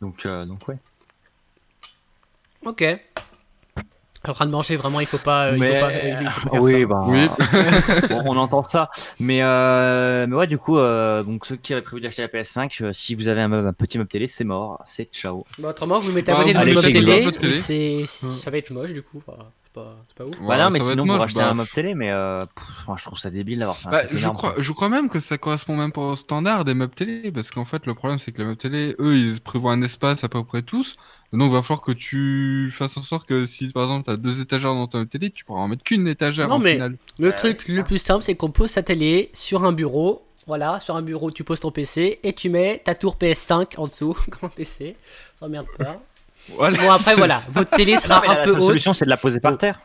Donc euh, donc ouais. OK en train de manger, vraiment, il faut pas. Euh, faut pas, oui, bah, oui. on entend ça. Mais, euh, mais ouais, du coup, euh, donc ceux qui avaient prévu d'acheter la PS5, si vous avez un, petit meuble télé, c'est mort, c'est ciao. Bah, autrement, vous mettez à côté de votre meuble télé, ça va être moche du coup. Pas, pas ouf. Ouais, non, mais sinon, pour acheter bah, un meuble télé, mais je trouve ça débile d'avoir fait un bah, je, crois, je crois même que ça correspond même pas au standard des meubles télé, parce qu'en fait, le problème, c'est que les meubles télé, eux, ils prévoient un espace à peu près tous. Donc, il va falloir que tu fasses en sorte que si par exemple tu as deux étagères dans ton télé, tu pourras en mettre qu'une étagère non, mais Le truc le plus simple, c'est qu'on pose sa télé sur un bureau. Voilà, sur un bureau, tu poses ton PC et tu met ta tour PS5 en dessous, comme un PC. Ça merde pas. Bon, après, voilà, votre télé sera un peu haute. La solution, c'est de la poser par terre.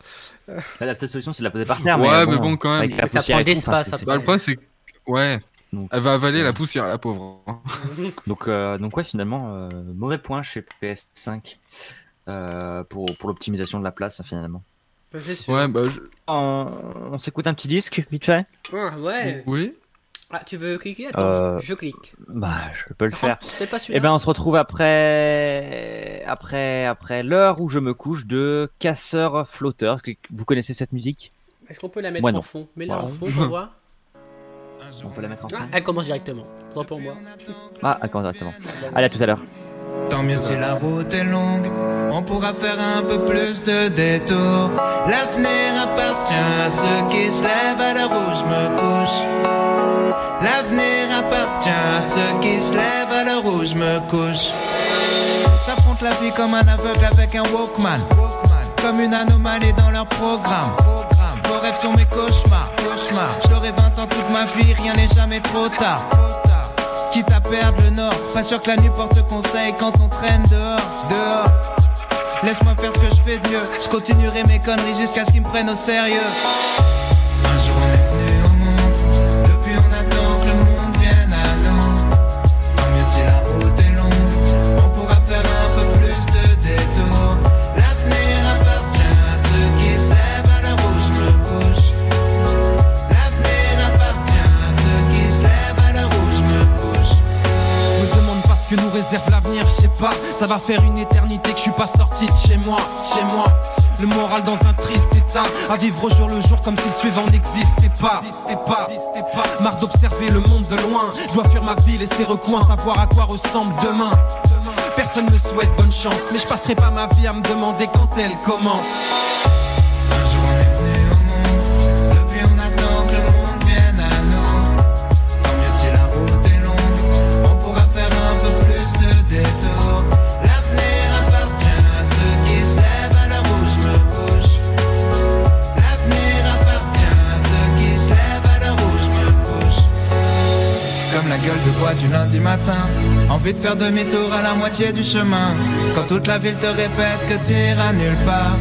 La seule solution, c'est de la poser par terre. Ouais, mais bon, quand même. Ça prend d'espace. Bah, le problème, c'est Ouais. Elle va avaler la poussière, la pauvre. donc, euh, donc ouais, finalement, euh, mauvais point chez PS5 euh, pour, pour l'optimisation de la place, finalement. Ouais, bah, On, s'écoute un petit disque, vite fait? Ouais. Oui. Ah, tu veux cliquer? Attends, je clique. Bah, je peux le faire. Et eh ben, on se retrouve après, après, après l'heure où je me couche de Casseur Flotteur. Est-ce que vous connaissez cette musique? Est-ce qu'on peut la mettre en fond? Mets-la en fond pour voir. On peut la mettre en ah, Elle commence directement. Tant pour moi. Ah, elle commence directement. Allez, à tout à l'heure. Tant mieux si la route est longue, on pourra faire un peu plus de détours. L'avenir appartient à ceux qui se lèvent à où je me couche. L'avenir appartient à ceux qui se lèvent à l'heure où je me couche. J'affronte la vie comme un aveugle avec un Walkman. Comme une anomalie dans leur programme. Vos rêves sont mes cauchemars. J'aurai 20 ans toute ma vie, rien n'est jamais trop tard. Quitte à perdre le nord, pas sûr que la nuit porte conseil quand on traîne dehors, dehors. Laisse-moi faire ce que je fais de mieux. Je continuerai mes conneries jusqu'à ce qu'ils me prennent au sérieux. Ça va faire une éternité que je suis pas sorti de chez moi, chez moi. Le moral dans un triste état, à vivre au jour le jour comme si le suivant n'existait pas. pas. Marre d'observer le monde de loin, dois fuir ma ville et ses recoins, savoir à quoi ressemble demain. Personne me souhaite bonne chance, mais je passerai pas ma vie à me demander quand elle commence. Du lundi matin. Envie de faire demi-tour à la moitié du chemin. Quand toute la ville te répète que t'iras nulle part.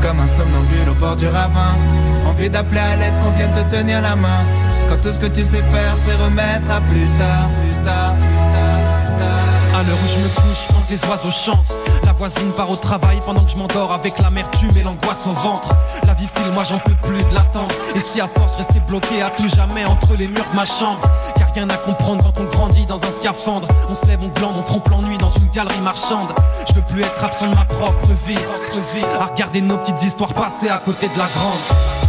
Comme un somnambule au bord du ravin. Envie d'appeler à l'aide qu'on vienne te tenir la main. Quand tout ce que tu sais faire, c'est remettre à plus tard. À l'heure où je me couche, quand les oiseaux chantent, voisine part au travail pendant que je m'endors avec l'amertume et l'angoisse au ventre. La vie file, moi j'en peux plus de l'attendre. Et si à force rester bloqué à tout jamais entre les murs de ma chambre, y'a rien à comprendre quand on grandit dans un scaphandre. On se lève, on glande, on trompe l'ennui dans une galerie marchande. Je veux plus être absent de ma propre vie, à regarder nos petites histoires passer à côté de la grande.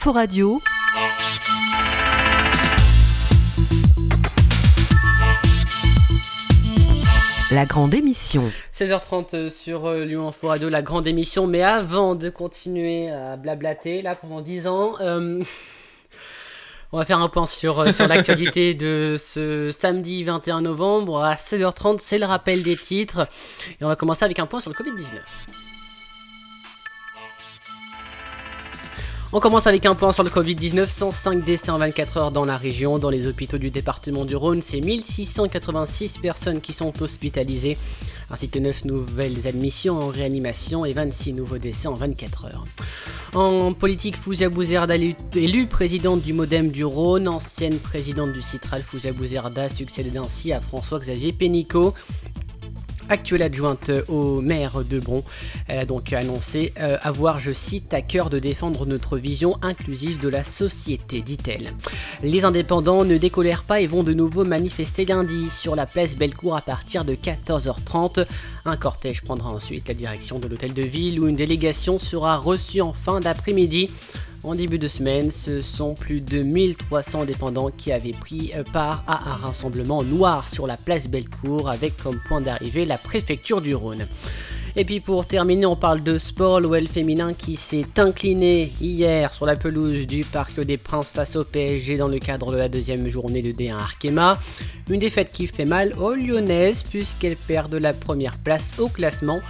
Info Radio. La grande émission. 16h30 sur euh, Lyon Info Radio, la grande émission. Mais avant de continuer à blablater, là, pendant 10 ans, euh, on va faire un point sur, euh, sur l'actualité de ce samedi 21 novembre. À 16h30, c'est le rappel des titres. Et on va commencer avec un point sur le Covid-19. On commence avec un point sur le Covid-19. 105 décès en 24 heures dans la région. Dans les hôpitaux du département du Rhône, c'est 1686 personnes qui sont hospitalisées, ainsi que 9 nouvelles admissions en réanimation et 26 nouveaux décès en 24 heures. En politique, Fouzia Bouzerda élue présidente du Modem du Rhône, ancienne présidente du Citral, Fouzia Bouzerda succède ainsi à François-Xavier Pénicaud actuelle adjointe au maire de Bron. Elle a donc annoncé euh, avoir, je cite, à cœur de défendre notre vision inclusive de la société, dit-elle. Les indépendants ne décolèrent pas et vont de nouveau manifester lundi sur la place Bellecour à partir de 14h30. Un cortège prendra ensuite la direction de l'hôtel de ville où une délégation sera reçue en fin d'après-midi. En début de semaine, ce sont plus de 1300 dépendants qui avaient pris euh, part à un rassemblement noir sur la place Bellecour avec comme point d'arrivée la préfecture du Rhône. Et puis pour terminer, on parle de sport, l'OL féminin qui s'est incliné hier sur la pelouse du Parc des Princes face au PSG dans le cadre de la deuxième journée de D1 Arkema. Une défaite qui fait mal aux Lyonnaises puisqu'elles perdent la première place au classement.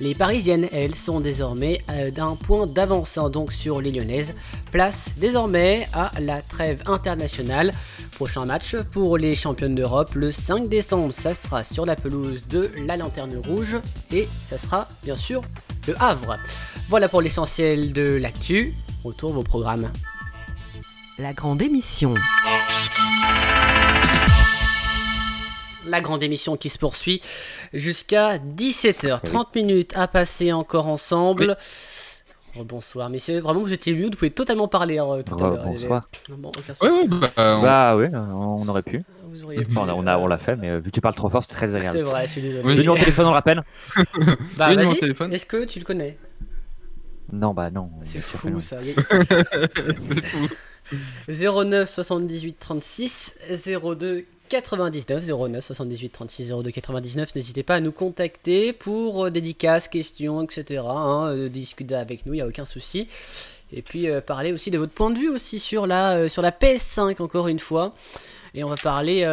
Les Parisiennes, elles, sont désormais euh, d'un point d'avance donc sur les Lyonnaises. Place désormais à la trêve internationale. Prochain match pour les championnes d'Europe le 5 décembre, ça sera sur la pelouse de la Lanterne Rouge et ça sera bien sûr le Havre. Voilà pour l'essentiel de l'actu. Retour vos programmes. La grande émission la grande émission qui se poursuit jusqu'à 17h. 30 minutes à passer encore ensemble. Oh, bonsoir messieurs, vraiment vous étiez mieux, vous pouvez totalement parler hein, tout à l'heure. Bonsoir. bah, oui, bah, on... aurait pu. On, a, on, l'a fait, mais vu que tu parles trop fort, c'est très agréable. C'est vrai, je suis désolé. Le numéro de téléphone, on le rappelle Bah vas-y, est-ce que tu le connais? Non, bah non. C'est fou ça. c'est fou. 09 78 36 02 99 09 78 36 02 99. N'hésitez pas à nous contacter pour euh, dédicaces, questions, etc. Hein, euh, discuter avec nous, il n'y a aucun souci. Et puis euh, parler aussi de votre point de vue aussi sur la, sur la PS5 encore une fois. Et on va parler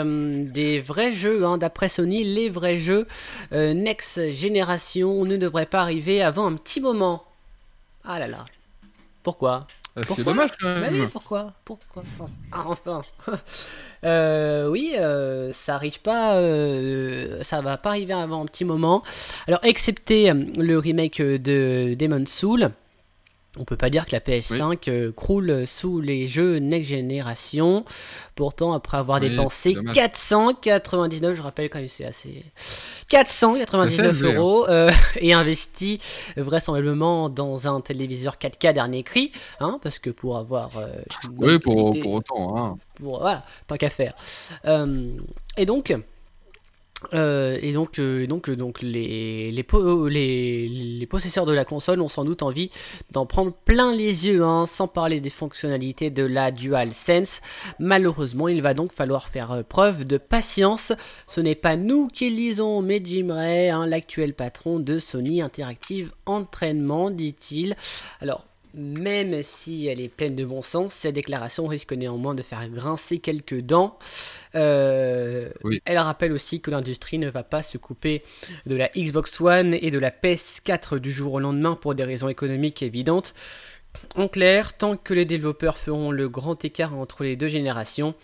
des vrais jeux, hein, d'après Sony, les vrais jeux Next Generation ne devraient pas arriver avant un petit moment. Ah là là. Pourquoi? Ah, C'est dommage quand même. oui, pourquoi? Pourquoi ah, Enfin Euh, oui, euh, ça arrive pas, euh, ça va pas arriver avant un petit moment. Alors, excepté le remake de Demon's Soul, on peut pas dire que la PS5 croule sous les jeux next generation. Pourtant, après avoir dépensé 499, je rappelle quand même c'est assez 499 euros euh, et investi vraisemblablement dans un téléviseur 4K dernier cri, hein, parce que pour avoir euh, oui pour, pour, autant, hein. pour voilà, tant qu'à faire. Euh, et donc euh, et donc, les, possesseurs de la console ont sans doute envie d'en prendre plein les yeux, hein, sans parler des fonctionnalités de la DualSense. Malheureusement, il va donc falloir faire euh, preuve de patience. Ce n'est pas nous qui lisons, mais Jim Ray, hein, l'actuel patron de Sony Interactive Entraînement, dit-il. Alors, même si elle est pleine de bon sens, cette déclaration risque néanmoins de faire grincer quelques dents. Euh, elle rappelle aussi que l'industrie ne va pas se couper de la Xbox One et de la PS4 du jour au lendemain pour des raisons économiques évidentes. En clair, tant que les développeurs feront le grand écart entre les deux générations,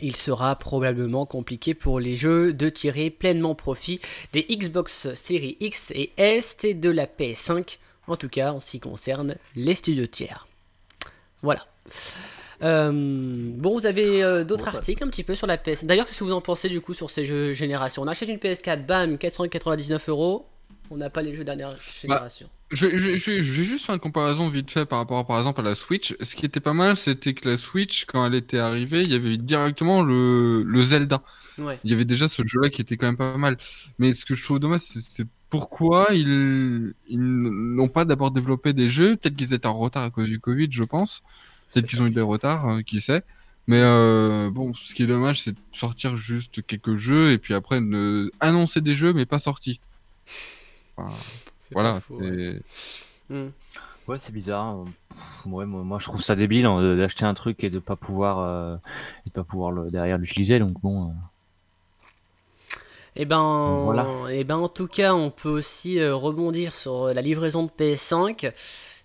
il sera probablement compliqué pour les jeux de tirer pleinement profit des Xbox Series X et S et de la PS5 en tout cas, en ce qui concerne les studios tiers. Voilà. Euh, bon, vous avez euh, d'autres bah. articles un petit peu sur la PS. D'ailleurs, qu'est-ce que vous en pensez du coup sur ces jeux génération On achète une PS4, bam, 499 euros. On n'a pas les jeux dernière bah, génération. J'ai juste fait une comparaison vite fait par rapport par exemple à la Switch. Ce qui était pas mal, c'était que la Switch, quand elle était arrivée, il y avait directement le, le Zelda. Il y avait déjà ce jeu-là qui était quand même pas mal. Mais ce que je trouve dommage, c'est pourquoi ils, n'ont pas d'abord développé des jeux? Peut-être qu'ils étaient en retard à cause du Covid, je pense. Peut-être qu'ils ont eu des retards, hein, qui sait. Mais bon, ce qui est dommage, c'est de sortir juste quelques jeux et puis après de annoncer des jeux mais pas sortis. voilà. Hmm. Ouais, c'est bizarre. Ouais, moi, je trouve ça débile hein, d'acheter un truc et de pas pouvoir, et pas pouvoir le, derrière l'utiliser. Donc bon. Et eh ben, voilà. eh ben, en tout cas, on peut aussi rebondir sur la livraison de PS5.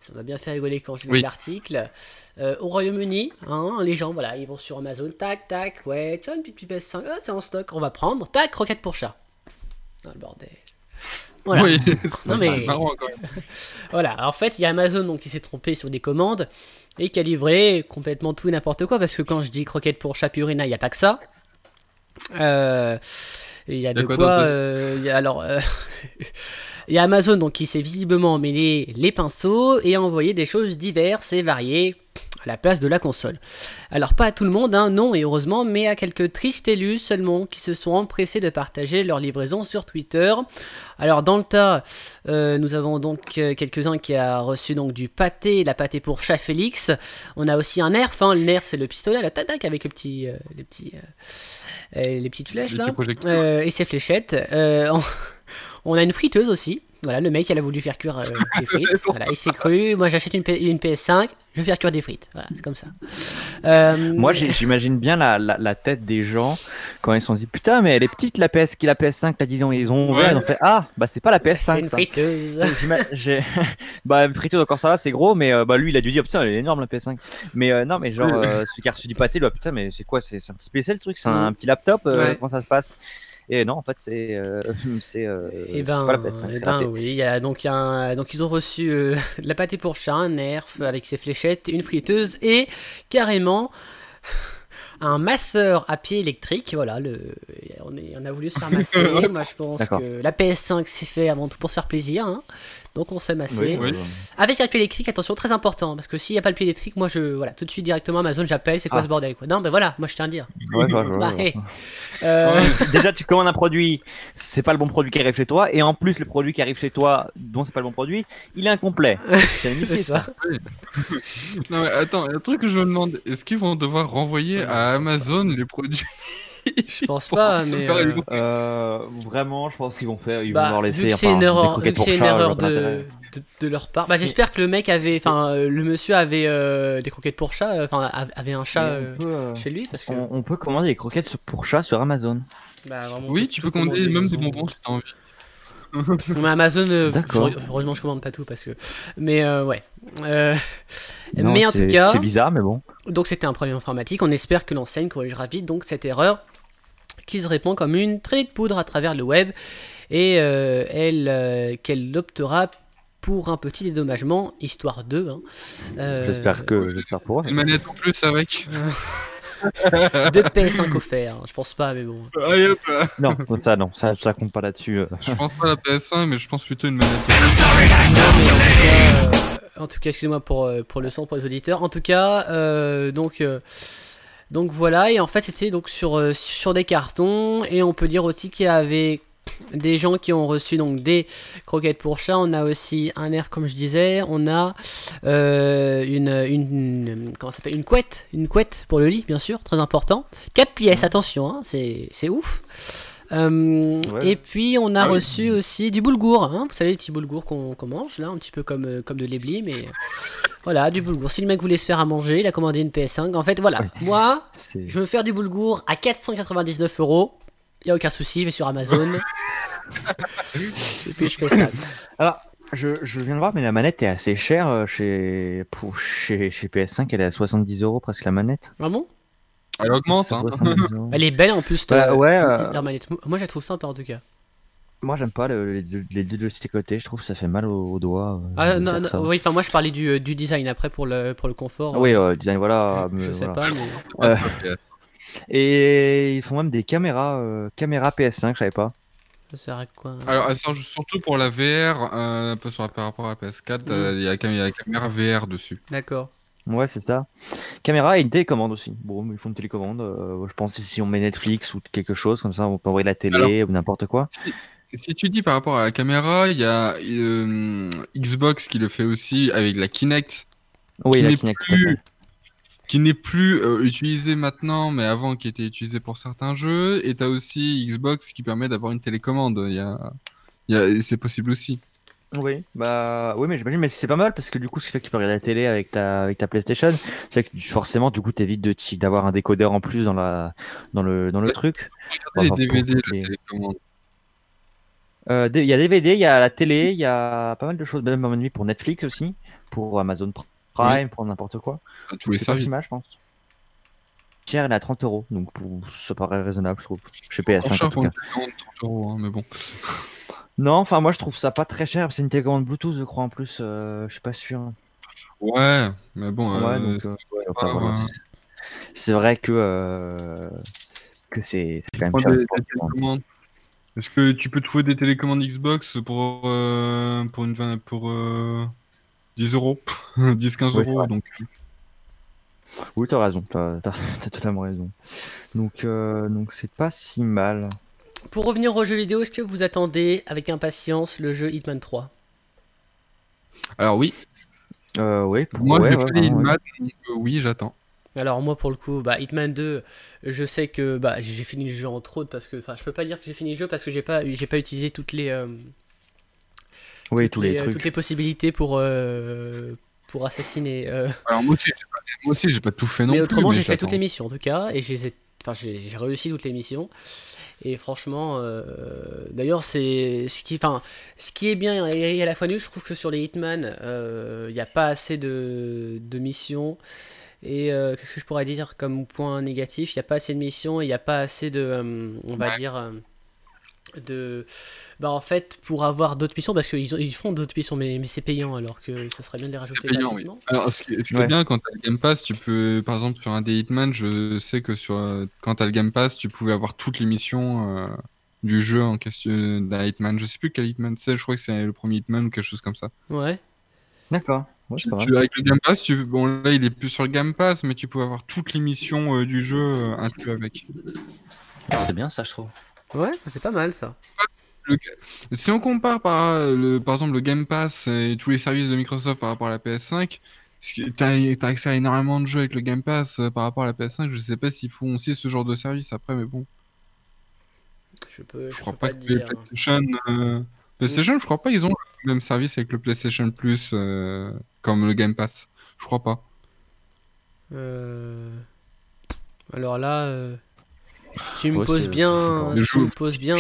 Ça m'a bien fait rigoler quand j'ai lu l'article. Euh, au Royaume-Uni, hein, les gens, voilà, ils vont sur Amazon, tac, tac, ouais, tiens, une petite PS5, ah, c'est en stock, on va prendre, tac, croquette pour chat. Ah, le bordel. Voilà. Oui, c'est marrant quand même. voilà, en fait, il y a Amazon donc, qui s'est trompé sur des commandes et qui a livré complètement tout et n'importe quoi, parce que quand je dis croquette pour chat Purina, il n'y a pas que ça. Euh, il y a de quoi. Euh, alors, Il y a Amazon donc, qui s'est visiblement mêlé les pinceaux et a envoyé des choses diverses et variées à la place de la console. Alors pas à tout le monde, hein, non et heureusement, mais à quelques tristes élus seulement qui se sont empressés de partager leur livraison sur Twitter. Alors dans le tas, euh, nous avons donc euh, quelques-uns qui a reçu donc du pâté, la pâté pour chat Félix. On a aussi un nerf, hein, le nerf c'est le pistolet, la tac avec le petit, euh, les petits, les petites flèches là, et ses fléchettes. On a une friteuse aussi. Voilà, le mec, il a voulu faire cuire euh, des frites. Voilà, il s'est cru. Moi, j'achète une, PS5, je vais faire cuire des frites. Voilà, c'est comme ça. Euh, Moi, j'imagine bien la, tête des gens quand ils se sont dit Putain, mais elle est petite la PS, qui la PS5, là, disons. Ils ont ouvert, ils ont fait Ah, bah, c'est pas la PS5. C'est une friteuse. bah, une friteuse, encore ça va, c'est gros, mais euh, bah, lui, il a dû dire Putain, elle est énorme la PS5. Mais non, mais genre, celui qui a reçu du pâté, lui, putain, mais c'est quoi C'est un petit PC le truc? C'est un, mm. petit laptop Comment ça se passe? Et non, en fait, c'est euh, c'est euh, eh ben, pas la PS5. Eh ben, oui, y a, donc, a donc ils ont reçu euh, la pâté pour chat, un nerf avec ses fléchettes, une friteuse et carrément un masseur à pied électrique. Voilà, le, on, est, on a voulu se faire masser. Moi, je pense que la PS5 s'est fait avant tout pour se faire plaisir. Hein. Donc on s'est massé. Avec un pied électrique, attention, très important. Parce que s'il n'y a pas le pied électrique, moi je. Voilà, tout de suite directement Amazon, j'appelle, c'est quoi ah. ce bordel quoi. Non, ben voilà, moi je tiens à dire. Bah, euh, Déjà, tu commandes un produit, c'est pas le bon produit qui arrive chez toi. Et en plus, le produit qui arrive chez toi, dont c'est pas le bon produit, il est incomplet. C'est ça. ça. non, mais attends, un truc que je me demande, est-ce qu'ils vont devoir renvoyer à Amazon les produits? je pense pas, mais euh, euh, vraiment, je pense qu'ils vont faire, ils vont bah, leur laisser. C'est une erreur, une erreur de, de, leur part. Bah, j'espère que le mec avait, enfin, euh, le monsieur avait des croquettes pour chat, enfin, avait un chat chez lui, parce que on, peut commander des croquettes pour chat sur Amazon. Bah, oui, tu peux commander même des bonbons si t'as envie. mais Amazon, heureusement je commande pas tout parce que. Mais ouais. mais en tout cas. C'est bizarre, mais bon. Donc c'était un problème informatique. On espère que l'enseigne corrigera vite donc cette erreur qui se répand comme une traînée de poudre à travers le web et euh, elle euh, qu'elle optera pour un petit dédommagement, histoire 2. Hein. Euh, j'espère que j'espère pour Une manette en plus avec. Deux PS5 offerts, je pense pas, mais bon. non, ça, non, ça, ça compte pas là-dessus. Je pense pas à la PS5, mais je pense plutôt une manette. en tout cas, excusez-moi pour, pour le son pour les auditeurs. En tout cas, donc. Donc voilà, et en fait c'était donc sur, euh, sur des cartons, et on peut dire aussi qu'il y avait des gens qui ont reçu donc des croquettes pour chat. On a aussi un air, comme je disais. On a euh, une, une, comment s'appelle une couette, une couette pour le lit, bien sûr, très important. 4 pièces, attention, hein, c'est ouf. Euh, et puis on a ah reçu aussi du boulgour, hein, vous savez les petits boulgours qu'on mange là, un petit peu comme, euh, comme de l'éblis, mais voilà, du boulgour. Si le mec voulait se faire à manger, il a commandé une PS5. En fait, voilà, moi, je veux faire du boulgour à 499 euros, il a aucun souci, je vais sur Amazon. et puis je fais ça. Alors, je, je, viens de voir, mais la manette est assez chère euh, chez, pour, chez, chez PS5, elle est à 70 euros presque la manette. Ah bon? Elle augmente. Hein. Elle est belle en plus. Bah, ouais. Euh, Moi, je la trouve sympa en tout cas. Moi, j'aime pas les, deux, les deux de côté. Je trouve que ça fait mal aux, doigts. Euh, ah non, non oui. Enfin, moi, je parlais du, du, design après pour le pour le confort. oui, euh, design, voilà. je sais pas, mais. et ils font même des caméras, caméras PS5, je savais pas. Ça sert à quoi Alors, elle sert surtout pour la VR, un peu sur, par rapport à PS4. Il y, a la caméra VR dessus. D'accord. Ouais, c'est ça. Caméra et une télécommande aussi. Bon, ils font une télécommande. Euh, je pense que si on met Netflix ou quelque chose comme ça, on peut envoyer la télé ou n'importe quoi. Si, tu dis par rapport à la caméra, il y a euh, Xbox qui le fait aussi avec la Kinect. Oui, la Kinect. qui n'est plus utilisé maintenant, mais avant qui était utilisé pour certains jeux. Et tu as aussi Xbox qui permet d'avoir une télécommande. Il y a... Il y a... C'est possible aussi. Oui, bah oui, mais j'imagine, mais c'est pas mal parce que du coup, ce qui fait que tu peux regarder la télé avec ta, avec ta PlayStation, c'est que forcément, du coup, t'évites de, d'avoir un décodeur en plus dans, la, dans, le, dans le truc. Les DVD, la télécommande. Euh, il y a DVD, il y a la télé, il y a pas mal de choses, même à pour Netflix aussi, pour Amazon Prime, pour n'importe quoi. Tous les services. je pense. Cher, elle est à 30 euros, donc ça paraît raisonnable, je trouve. Je sais PS5 en tout cas. 30 euros, hein, mais bon. Non, enfin moi je trouve ça pas très cher. C'est une télécommande Bluetooth, je crois en plus. Euh, je suis pas sûr. Ouais, mais bon. Euh, euh, c'est vrai que que c'est quand même cher. Est-ce que tu peux trouver des télécommandes Xbox pour pour une pour 10 euros, 10-15 euros donc. Oui, t'as raison, t'as as, totalement raison. Donc, donc c'est pas si mal. Pour revenir au jeu vidéo, est-ce que vous attendez avec impatience le jeu Hitman 3 Alors oui. Euh, oui, moi ouais, Hitman, euh, oui, j'attends. Alors moi pour le coup, bah, Hitman 2, je sais que bah, j'ai fini le jeu entre autres parce que, enfin, je peux pas dire que j'ai fini le jeu parce que j'ai pas, j'ai pas utilisé toutes les, euh, oui, tous les, trucs. toutes les possibilités pour pour assassiner. Alors moi aussi, j'ai pas, tout fait non mais Autrement, j'ai fait toutes les missions en tout cas et j'ai, enfin, j'ai réussi toutes les missions. Et franchement, euh, d'ailleurs, c'est ce qui, enfin, ce qui est bien et à la fois nul. Je trouve que sur les Hitman, euh, il n'y a pas assez de, de missions. Et euh, qu'est-ce que je pourrais dire comme point négatif? Il n'y a pas assez de missions et il n'y a pas assez de, on va dire de bah en fait pour avoir d'autres missions parce qu'ils ils font d'autres missions mais, mais c'est payant alors que ça serait bien de les rajouter payant, oui. alors ce qui, est bien quand tu as le Game Pass tu peux par exemple sur un des Hitman je sais que sur quand tu as le Game Pass tu pouvais avoir toutes les missions euh, du jeu en question d'un Hitman. Je sais plus quel Hitman c'est je crois que c'est le premier Hitman ou quelque chose comme ça. Ouais. D'accord. Tu, avec le Game Pass, tu, bon là il est plus sur le Game Pass, mais tu peux avoir toutes les missions euh, du jeu euh, inclus avec. C'est bien ça, je trouve. Ouais, ça c'est pas mal ça. Si on compare par, le, par exemple le Game Pass et tous les services de Microsoft par rapport à la PS5, t'as as accès à énormément de jeux avec le Game Pass euh, par rapport à la PS5. Je sais pas s'ils font aussi ce genre de service après, mais bon. Je, peux, je, crois pas, que les PlayStation, euh, PlayStation, je crois pas qu'ils ont le même service avec le PlayStation Plus euh, comme le Game Pass. Je crois pas. Alors là, tu me poses bien, tu me poses bien,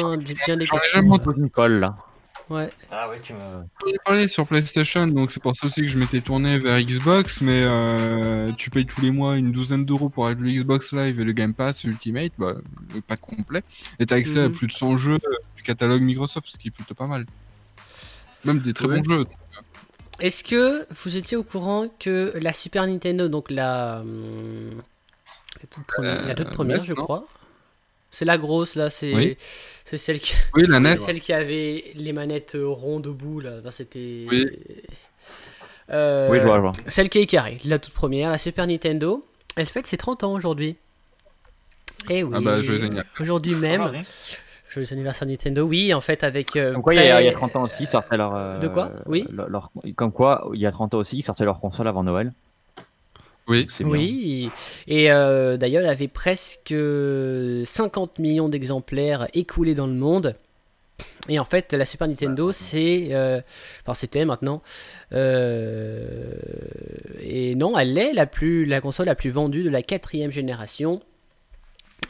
bien des questions. une colle là. Ouais. Ah ouais, tu parlé sur PlayStation, donc c'est pour ça aussi que je m'étais tourné vers Xbox, mais euh, tu payes tous les mois une douzaine d'euros pour avoir le Xbox Live et le Game Pass Ultimate, bah, le pack complet, et t'as accès à mhm. plus de 100 jeux du catalogue Microsoft, ce qui est plutôt pas mal. Même des très bons jeux. Est-ce que vous étiez au courant que la Super Nintendo, donc la, hum, la toute première, la toute euh, première je crois, c'est la grosse là, c'est c'est celle qui celle qui avait les manettes euh, rondes au bout là. c'était oui. Euh, oui, je vois, je vois. Celle qui est carrée, la toute première, la Super Nintendo. Elle fête ses 30 ans aujourd'hui. Et eh oui. Ah bah, aujourd'hui même. Ah, joyeux anniversaire Nintendo, oui, en fait, avec. Euh, comme quoi, il, y a, 30 ans aussi, ils sortaient leur. de quoi? Oui. comme quoi, il y a 30 ans aussi, ils sortaient leur console avant Noël. Oui, oui. Et euh, d'ailleurs, il y avait presque 50 millions d'exemplaires écoulés dans le monde. Et en fait, la Super Nintendo, c'est. Euh, enfin, c'était maintenant. Euh, et non, elle est la, plus, la console la plus vendue de la quatrième génération.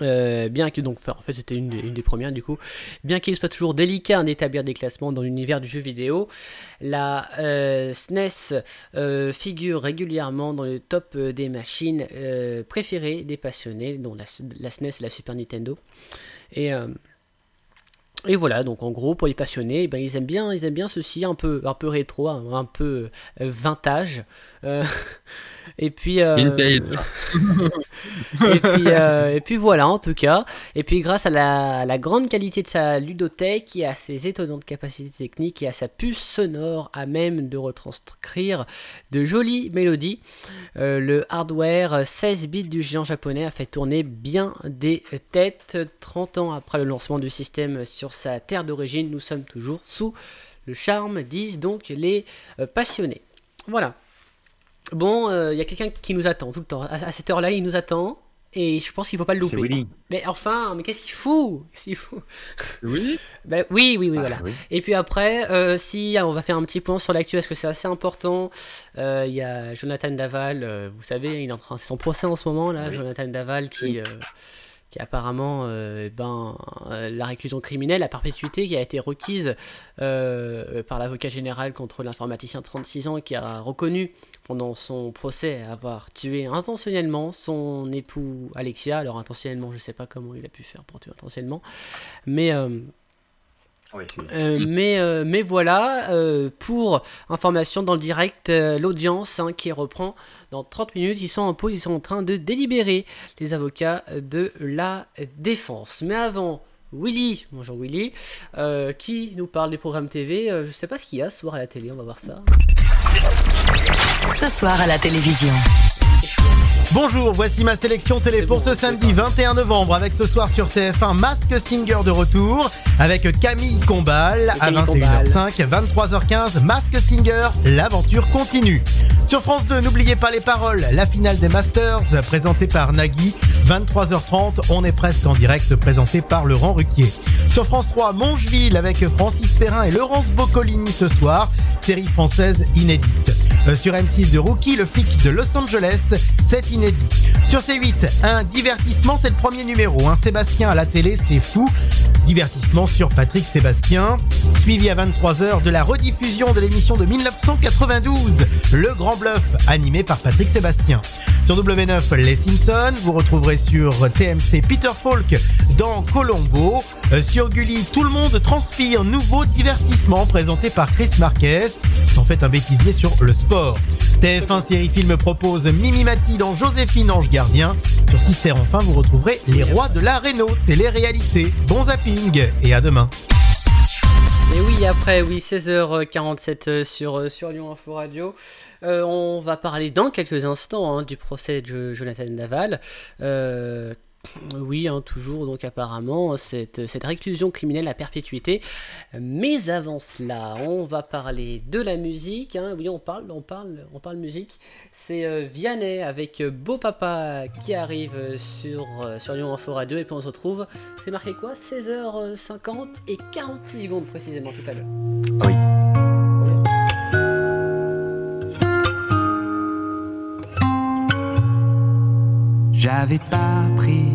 Euh, bien que donc, en fait, c'était une, des premières du coup. Bien qu'il soit toujours délicat d'établir des classements dans l'univers du jeu vidéo, la SNES euh, e euh, figure régulièrement dans le top des machines préférées des passionnés, dont la, SNES et la Super Nintendo. Et et voilà, donc en gros, pour les passionnés, eh ben, ils aiment bien, ils aiment bien ceci, un peu, un peu rétro, un, peu vintage. Et puis, euh, et, puis euh, et puis voilà, en tout cas. Et puis grâce à la, grande qualité de sa ludothèque et à ses étonnantes capacités techniques et à sa puce sonore à même de retranscrire de jolies mélodies, euh, le hardware 16 bits du géant japonais a fait tourner bien des têtes. 30 ans après le lancement du système sur sa terre d'origine, nous sommes toujours sous le charme, disent donc les passionnés. Voilà. Bon, il y a quelqu'un qui nous attend tout le temps. À, cette heure-là, il nous attend. Et je pense qu'il ne faut pas le louper. Willy. Mais enfin, mais qu'est-ce qu'il fout? Qu'est-ce fout? Oui ben, Oui, oui, oui, voilà. Ah, et puis après, si on va faire un petit point sur l'actu, parce que c'est assez important. Il y a Jonathan Daval, vous savez, il est en train, c'est son procès en ce moment, là, Jonathan Daval, qui apparemment euh, ben, euh, la réclusion criminelle à perpétuité qui a été requise euh, par l'avocat général contre l'informaticien de 36 ans qui a reconnu pendant son procès avoir tué intentionnellement son époux Alexia. Alors intentionnellement, je ne sais pas comment il a pu faire pour tuer intentionnellement, mais euh, mais, euh, mais voilà, euh, pour information dans le direct, l'audience hein, qui reprend dans 30 minutes, ils sont en pause, ils sont en train de délibérer, les avocats de la défense. Mais avant, Willy, bonjour Willy, qui nous parle des programmes TV. je sais pas ce qu'il y a ce soir à la télé, on va voir ça. Ce soir à la télévision. Bonjour, voici ma sélection télé pour ce samedi 21 novembre avec ce soir sur TF1 Mask Singer de retour avec Camille Combal à 21h05, 23h15 Mask Singer, l'aventure continue. Sur France 2, n'oubliez pas les paroles, la finale des Masters présentée par Nagui, 23h30, on est presque en direct présenté par Laurent Ruquier. Sur France 3, Mongeville avec Francis Perrin et Laurence Boccolini ce soir, série française inédite. Euh, sur M6 de Rookie, le flic de Los Angeles, c'est inédit. Sur C8, un divertissement, c'est le premier numéro. Un Sébastien à la télé, c'est fou. Divertissement sur Patrick Sébastien. Suivi à 23h de la rediffusion de l'émission de 1992, Le Grand Bluff, animé par Patrick Sébastien. Sur W9, Les Simpsons. Vous retrouverez sur TMC Peter Falk dans Colombo. Euh, sur Gulli, Tout le monde transpire. Nouveau divertissement présenté par Chris Marquez. En fait, un bêtisier sur le sport. TF1 Série Film propose Mimi Mati dans Joséphine Ange Gardien. Sur Sister Enfin, vous retrouverez Les Rois de la Réno, télé-réalité. Bon zapping et à demain. Et oui, après, oui, 16h47 euh, sur, euh, sur Lyon Info Radio. Euh, on va parler dans quelques instants hein, du procès de Jonathan Naval. Oui, hein, toujours, donc apparemment, cette, cette, réclusion criminelle à perpétuité. Mais avant cela, on va parler de la musique. Hein. Oui, on parle, on parle, on parle musique. C'est euh, Vianney avec Beau Papa qui arrive sur, euh, sur Lyon Info Radio. Et puis on se retrouve, c'est marqué quoi? 16h50 et 46 secondes précisément tout à l'heure. Oui. J'avais pas prévu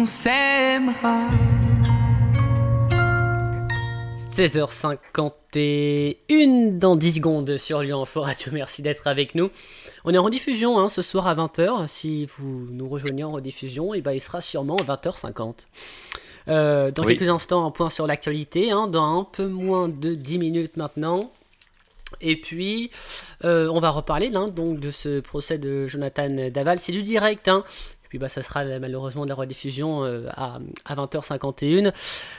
on s'aimera. 16h51 dans 10 secondes sur Lyon Info Radio. Merci d'être avec nous. On est en rediffusion hein, ce soir à 20h. Si vous nous rejoignez en rediffusion, et eh ben, il sera sûrement 20h50. Euh, dans quelques instants, un point sur l'actualité. Hein, dans un peu moins de 10 minutes maintenant. Et puis, euh, on va reparler donc, de ce procès de Jonathan Daval. C'est du direct. Hein puis bah, ça sera malheureusement de la rediffusion euh, à, 20h51.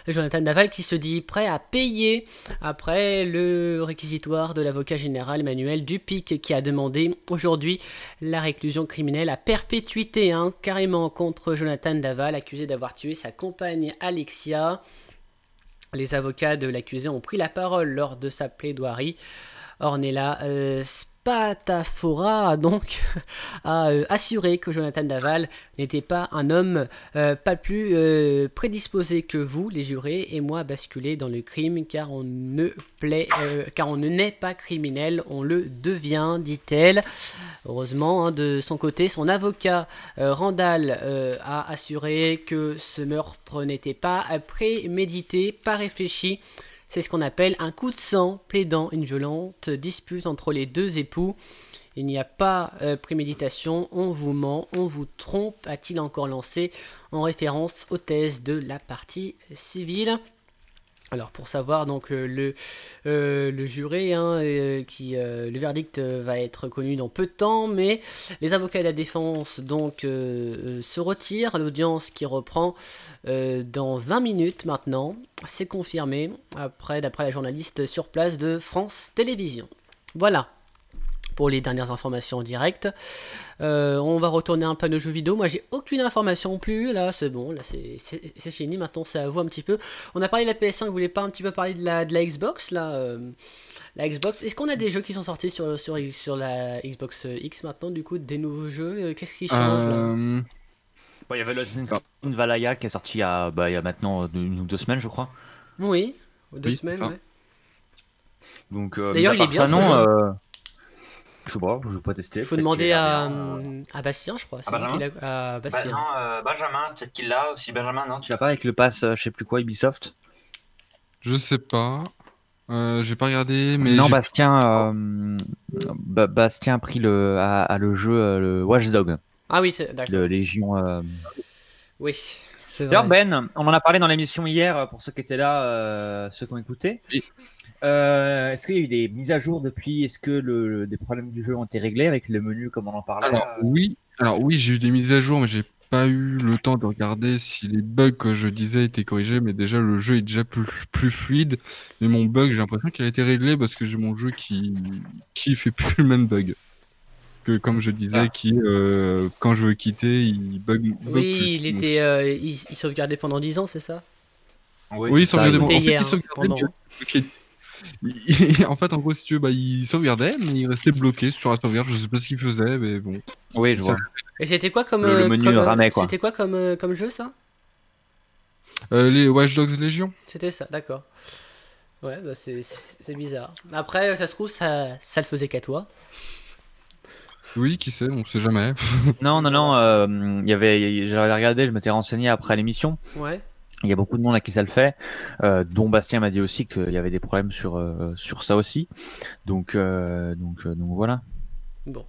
Jonathan Naval qui se dit prêt à payer après le réquisitoire de l'avocat général Emmanuel Dupic qui a demandé aujourd'hui la réclusion criminelle à perpétuité, hein, carrément contre Jonathan Daval, accusé d'avoir tué sa compagne Alexia. Les avocats de l'accusé ont pris la parole lors de sa plaidoirie. Ornella euh, Patafora donc a euh, assuré que Jonathan Daval n'était pas un homme euh, pas plus euh, prédisposé que vous, les jurés, et moi basculer dans le crime car on ne plaît, car on ne naît pas criminel, on le devient, dit-elle. Heureusement, hein, de son côté, son avocat Randall a assuré que ce meurtre n'était pas prémédité, pas réfléchi c'est ce qu'on appelle un coup de sang plaidant une violente dispute entre les deux époux. Il n'y a pas euh, préméditation, on vous ment, on vous trompe, a-t-il encore lancé en référence aux thèses de la partie civile. Alors pour savoir donc euh, le, euh, le juré, hein, euh, qui le verdict va être connu dans peu de temps, mais les avocats de la défense donc se retirent. L'audience qui reprend dans 20 minutes maintenant, c'est confirmé après d'après la journaliste sur place de France Télévisions. Voilà pour les dernières informations en direct. Euh, on va retourner un peu à nos jeux vidéo. Moi, j'ai aucune information plus. Là, c'est bon. Là, c'est fini. Maintenant, c'est à vous un petit peu. On a parlé de la PS5. Vous voulez pas un petit peu parler de la, de la Xbox là euh, La Xbox? Est-ce qu'on a des jeux qui sont sortis sur, sur, sur la Xbox X maintenant Du coup, des nouveaux jeux? Euh, Qu'est-ce qui change là? Il y avait le Valhalla qui est sorti il y a, bah, il y a maintenant une ou deux semaines, je crois. Oui, deux semaines, ouais. Donc, D'ailleurs, il est bien. non, je sais pas, je vais pas tester. Faut demander à, à Bastien, je crois. À Benjamin, à Bastien. Bah, non, euh, Benjamin, peut-être qu'il l'a aussi. Benjamin, non Tu l'as pas avec le pass, euh, je sais plus quoi, Ubisoft? Je sais pas. Euh, j'ai pas regardé, mais. Non, Bastien, Bastien a pris le, a, le jeu le Watchdog. Ah oui, d'accord. De Légion. Oui. D'ailleurs, Ben, on en a parlé dans l'émission hier pour ceux qui étaient là, ceux qui ont écouté. Oui. Euh, est-ce qu'il y a eu des mises à jour depuis? Est-ce que le, des problèmes du jeu ont été réglés avec le menu comme on en parlait? Alors oui, alors oui, j'ai eu des mises à jour, mais j'ai pas eu le temps de regarder si les bugs que je disais étaient corrigés. Mais déjà, le jeu est déjà plus, plus fluide. Mais mon bug, j'ai l'impression qu'il a été réglé parce que j'ai mon jeu qui qui fait plus le même bug que comme je disais, ah. qui euh, quand je veux quitter, il bug. oui, il était, euh, il, sauvegardait pendant 10 ans, c'est ça? Oui, il sauvegardait. En fait, il sauvegardait en fait, en gros, si tu veux, bah, il sauvegardait, mais il restait bloqué sur la sauvegarde. Je sais pas ce qu'il faisait, mais bon. Oui, je vois. Et c'était quoi comme. Le, euh, menu ramait, quoi. C'était quoi comme, euh, comme jeu, ça? Euh, Les Watch Dogs Légion. C'était ça, d'accord. Ouais, bah c'est bizarre. Après, ça se trouve, ça, ça le faisait qu'à toi. Oui, qui sait, on sait jamais. non, non, non, il y avait, j'avais regardé, je m'étais renseigné après l'émission. Ouais. Il y a beaucoup de monde à qui ça le fait, euh, dont Bastien m'a dit aussi qu'il y avait des problèmes sur, euh, sur ça aussi. Donc, euh, donc, donc voilà. Bon.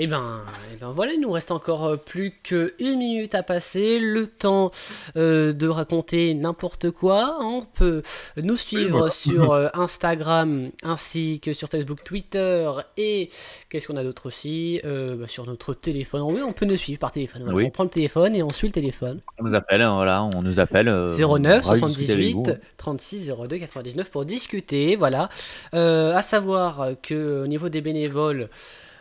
Et eh ben, et eh ben voilà, il nous reste encore euh, plus qu'une minute à passer, le temps euh, de raconter n'importe quoi. On peut nous suivre sur euh, Instagram ainsi que sur Facebook, Twitter et qu'est-ce qu'on a d'autre aussi bah, Sur notre téléphone. Oui, on peut nous suivre par téléphone. On prend le téléphone et on suit le téléphone. On nous appelle, hein, voilà, on nous appelle. 09 78 36 02 99 pour discuter. Voilà. à savoir que au niveau des bénévoles,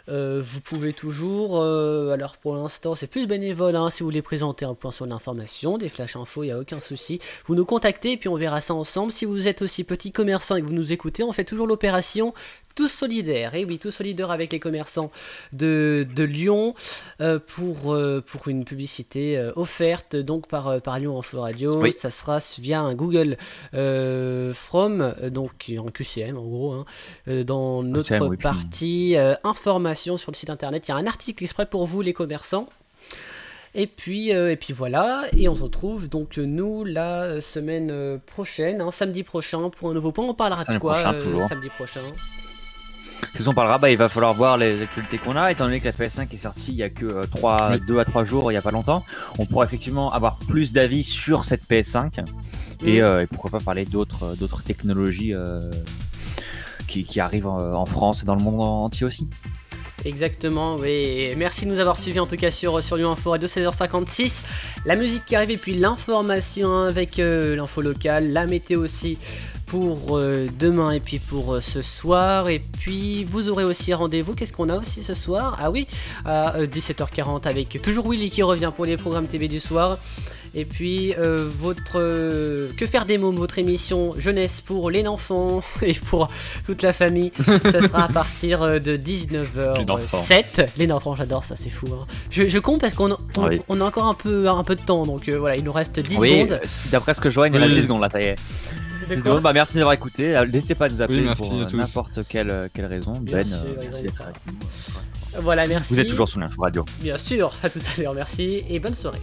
euh, vous pouvez toujours, euh, alors pour l'instant c'est plus bénévole, hein, si vous voulez présenter un point sur l'information, des flash infos, il n'y a aucun souci. Vous nous contactez et puis on verra ça ensemble. Si vous êtes aussi petit commerçant et que vous nous écoutez, on fait toujours l'opération tous solidaires, et oui, tous solidaires avec les commerçants de, Lyon euh, pour, euh, pour une publicité euh, offerte donc par, par Lyon Info Radio. Ça sera via un Google From, donc en QCM en gros, hein, dans notre partie information sur le site internet. Il y a un article exprès pour vous les commerçants. Et puis, et puis voilà, et on se retrouve donc nous la semaine prochaine, hein, samedi prochain pour un nouveau point. On parlera de quoi samedi prochain? Si on parlera, bah, il va falloir voir les actualités qu'on a, étant donné que la PS5 est sortie il y a que 3, euh, 2 à 3 jours, il n'y a pas longtemps. On pourra effectivement avoir plus d'avis sur cette PS5 euh, et, pourquoi pas parler d'autres euh, d'autres technologies qui, qui, arrivent en, France et dans le monde entier aussi. Exactement, oui. Merci de nous avoir suivis en tout cas sur, sur Lyon Info Radio 16h56. La musique qui arrive et puis l'information avec l'info locale, la météo aussi pour euh, demain et puis pour euh, ce soir. Et puis vous aurez aussi rendez-vous. Qu'est-ce qu'on a aussi ce soir? Ah oui, à 17h40 euh, avec toujours Willy qui revient pour les programmes TV du soir. Et puis votre Que faire des mômes, votre émission jeunesse pour les enfants et pour toute la famille, ça sera à partir de 19h07. Les enfants, j'adore ça, c'est fou. Hein. Je, compte parce qu'on a, on, a encore un peu, un peu de temps, donc voilà, il nous reste 10 oui, secondes. D'après ce que je vois, il y a 10 secondes là, ça y est. Bah, merci d'avoir écouté. Euh, n'hésitez pas à nous appeler pour euh, n'importe quelle, euh, quelle raison. ben, merci d'être Voilà, merci. Vous êtes toujours sur l'info radio. Bien sûr, à tout à l'heure, merci et bonne soirée.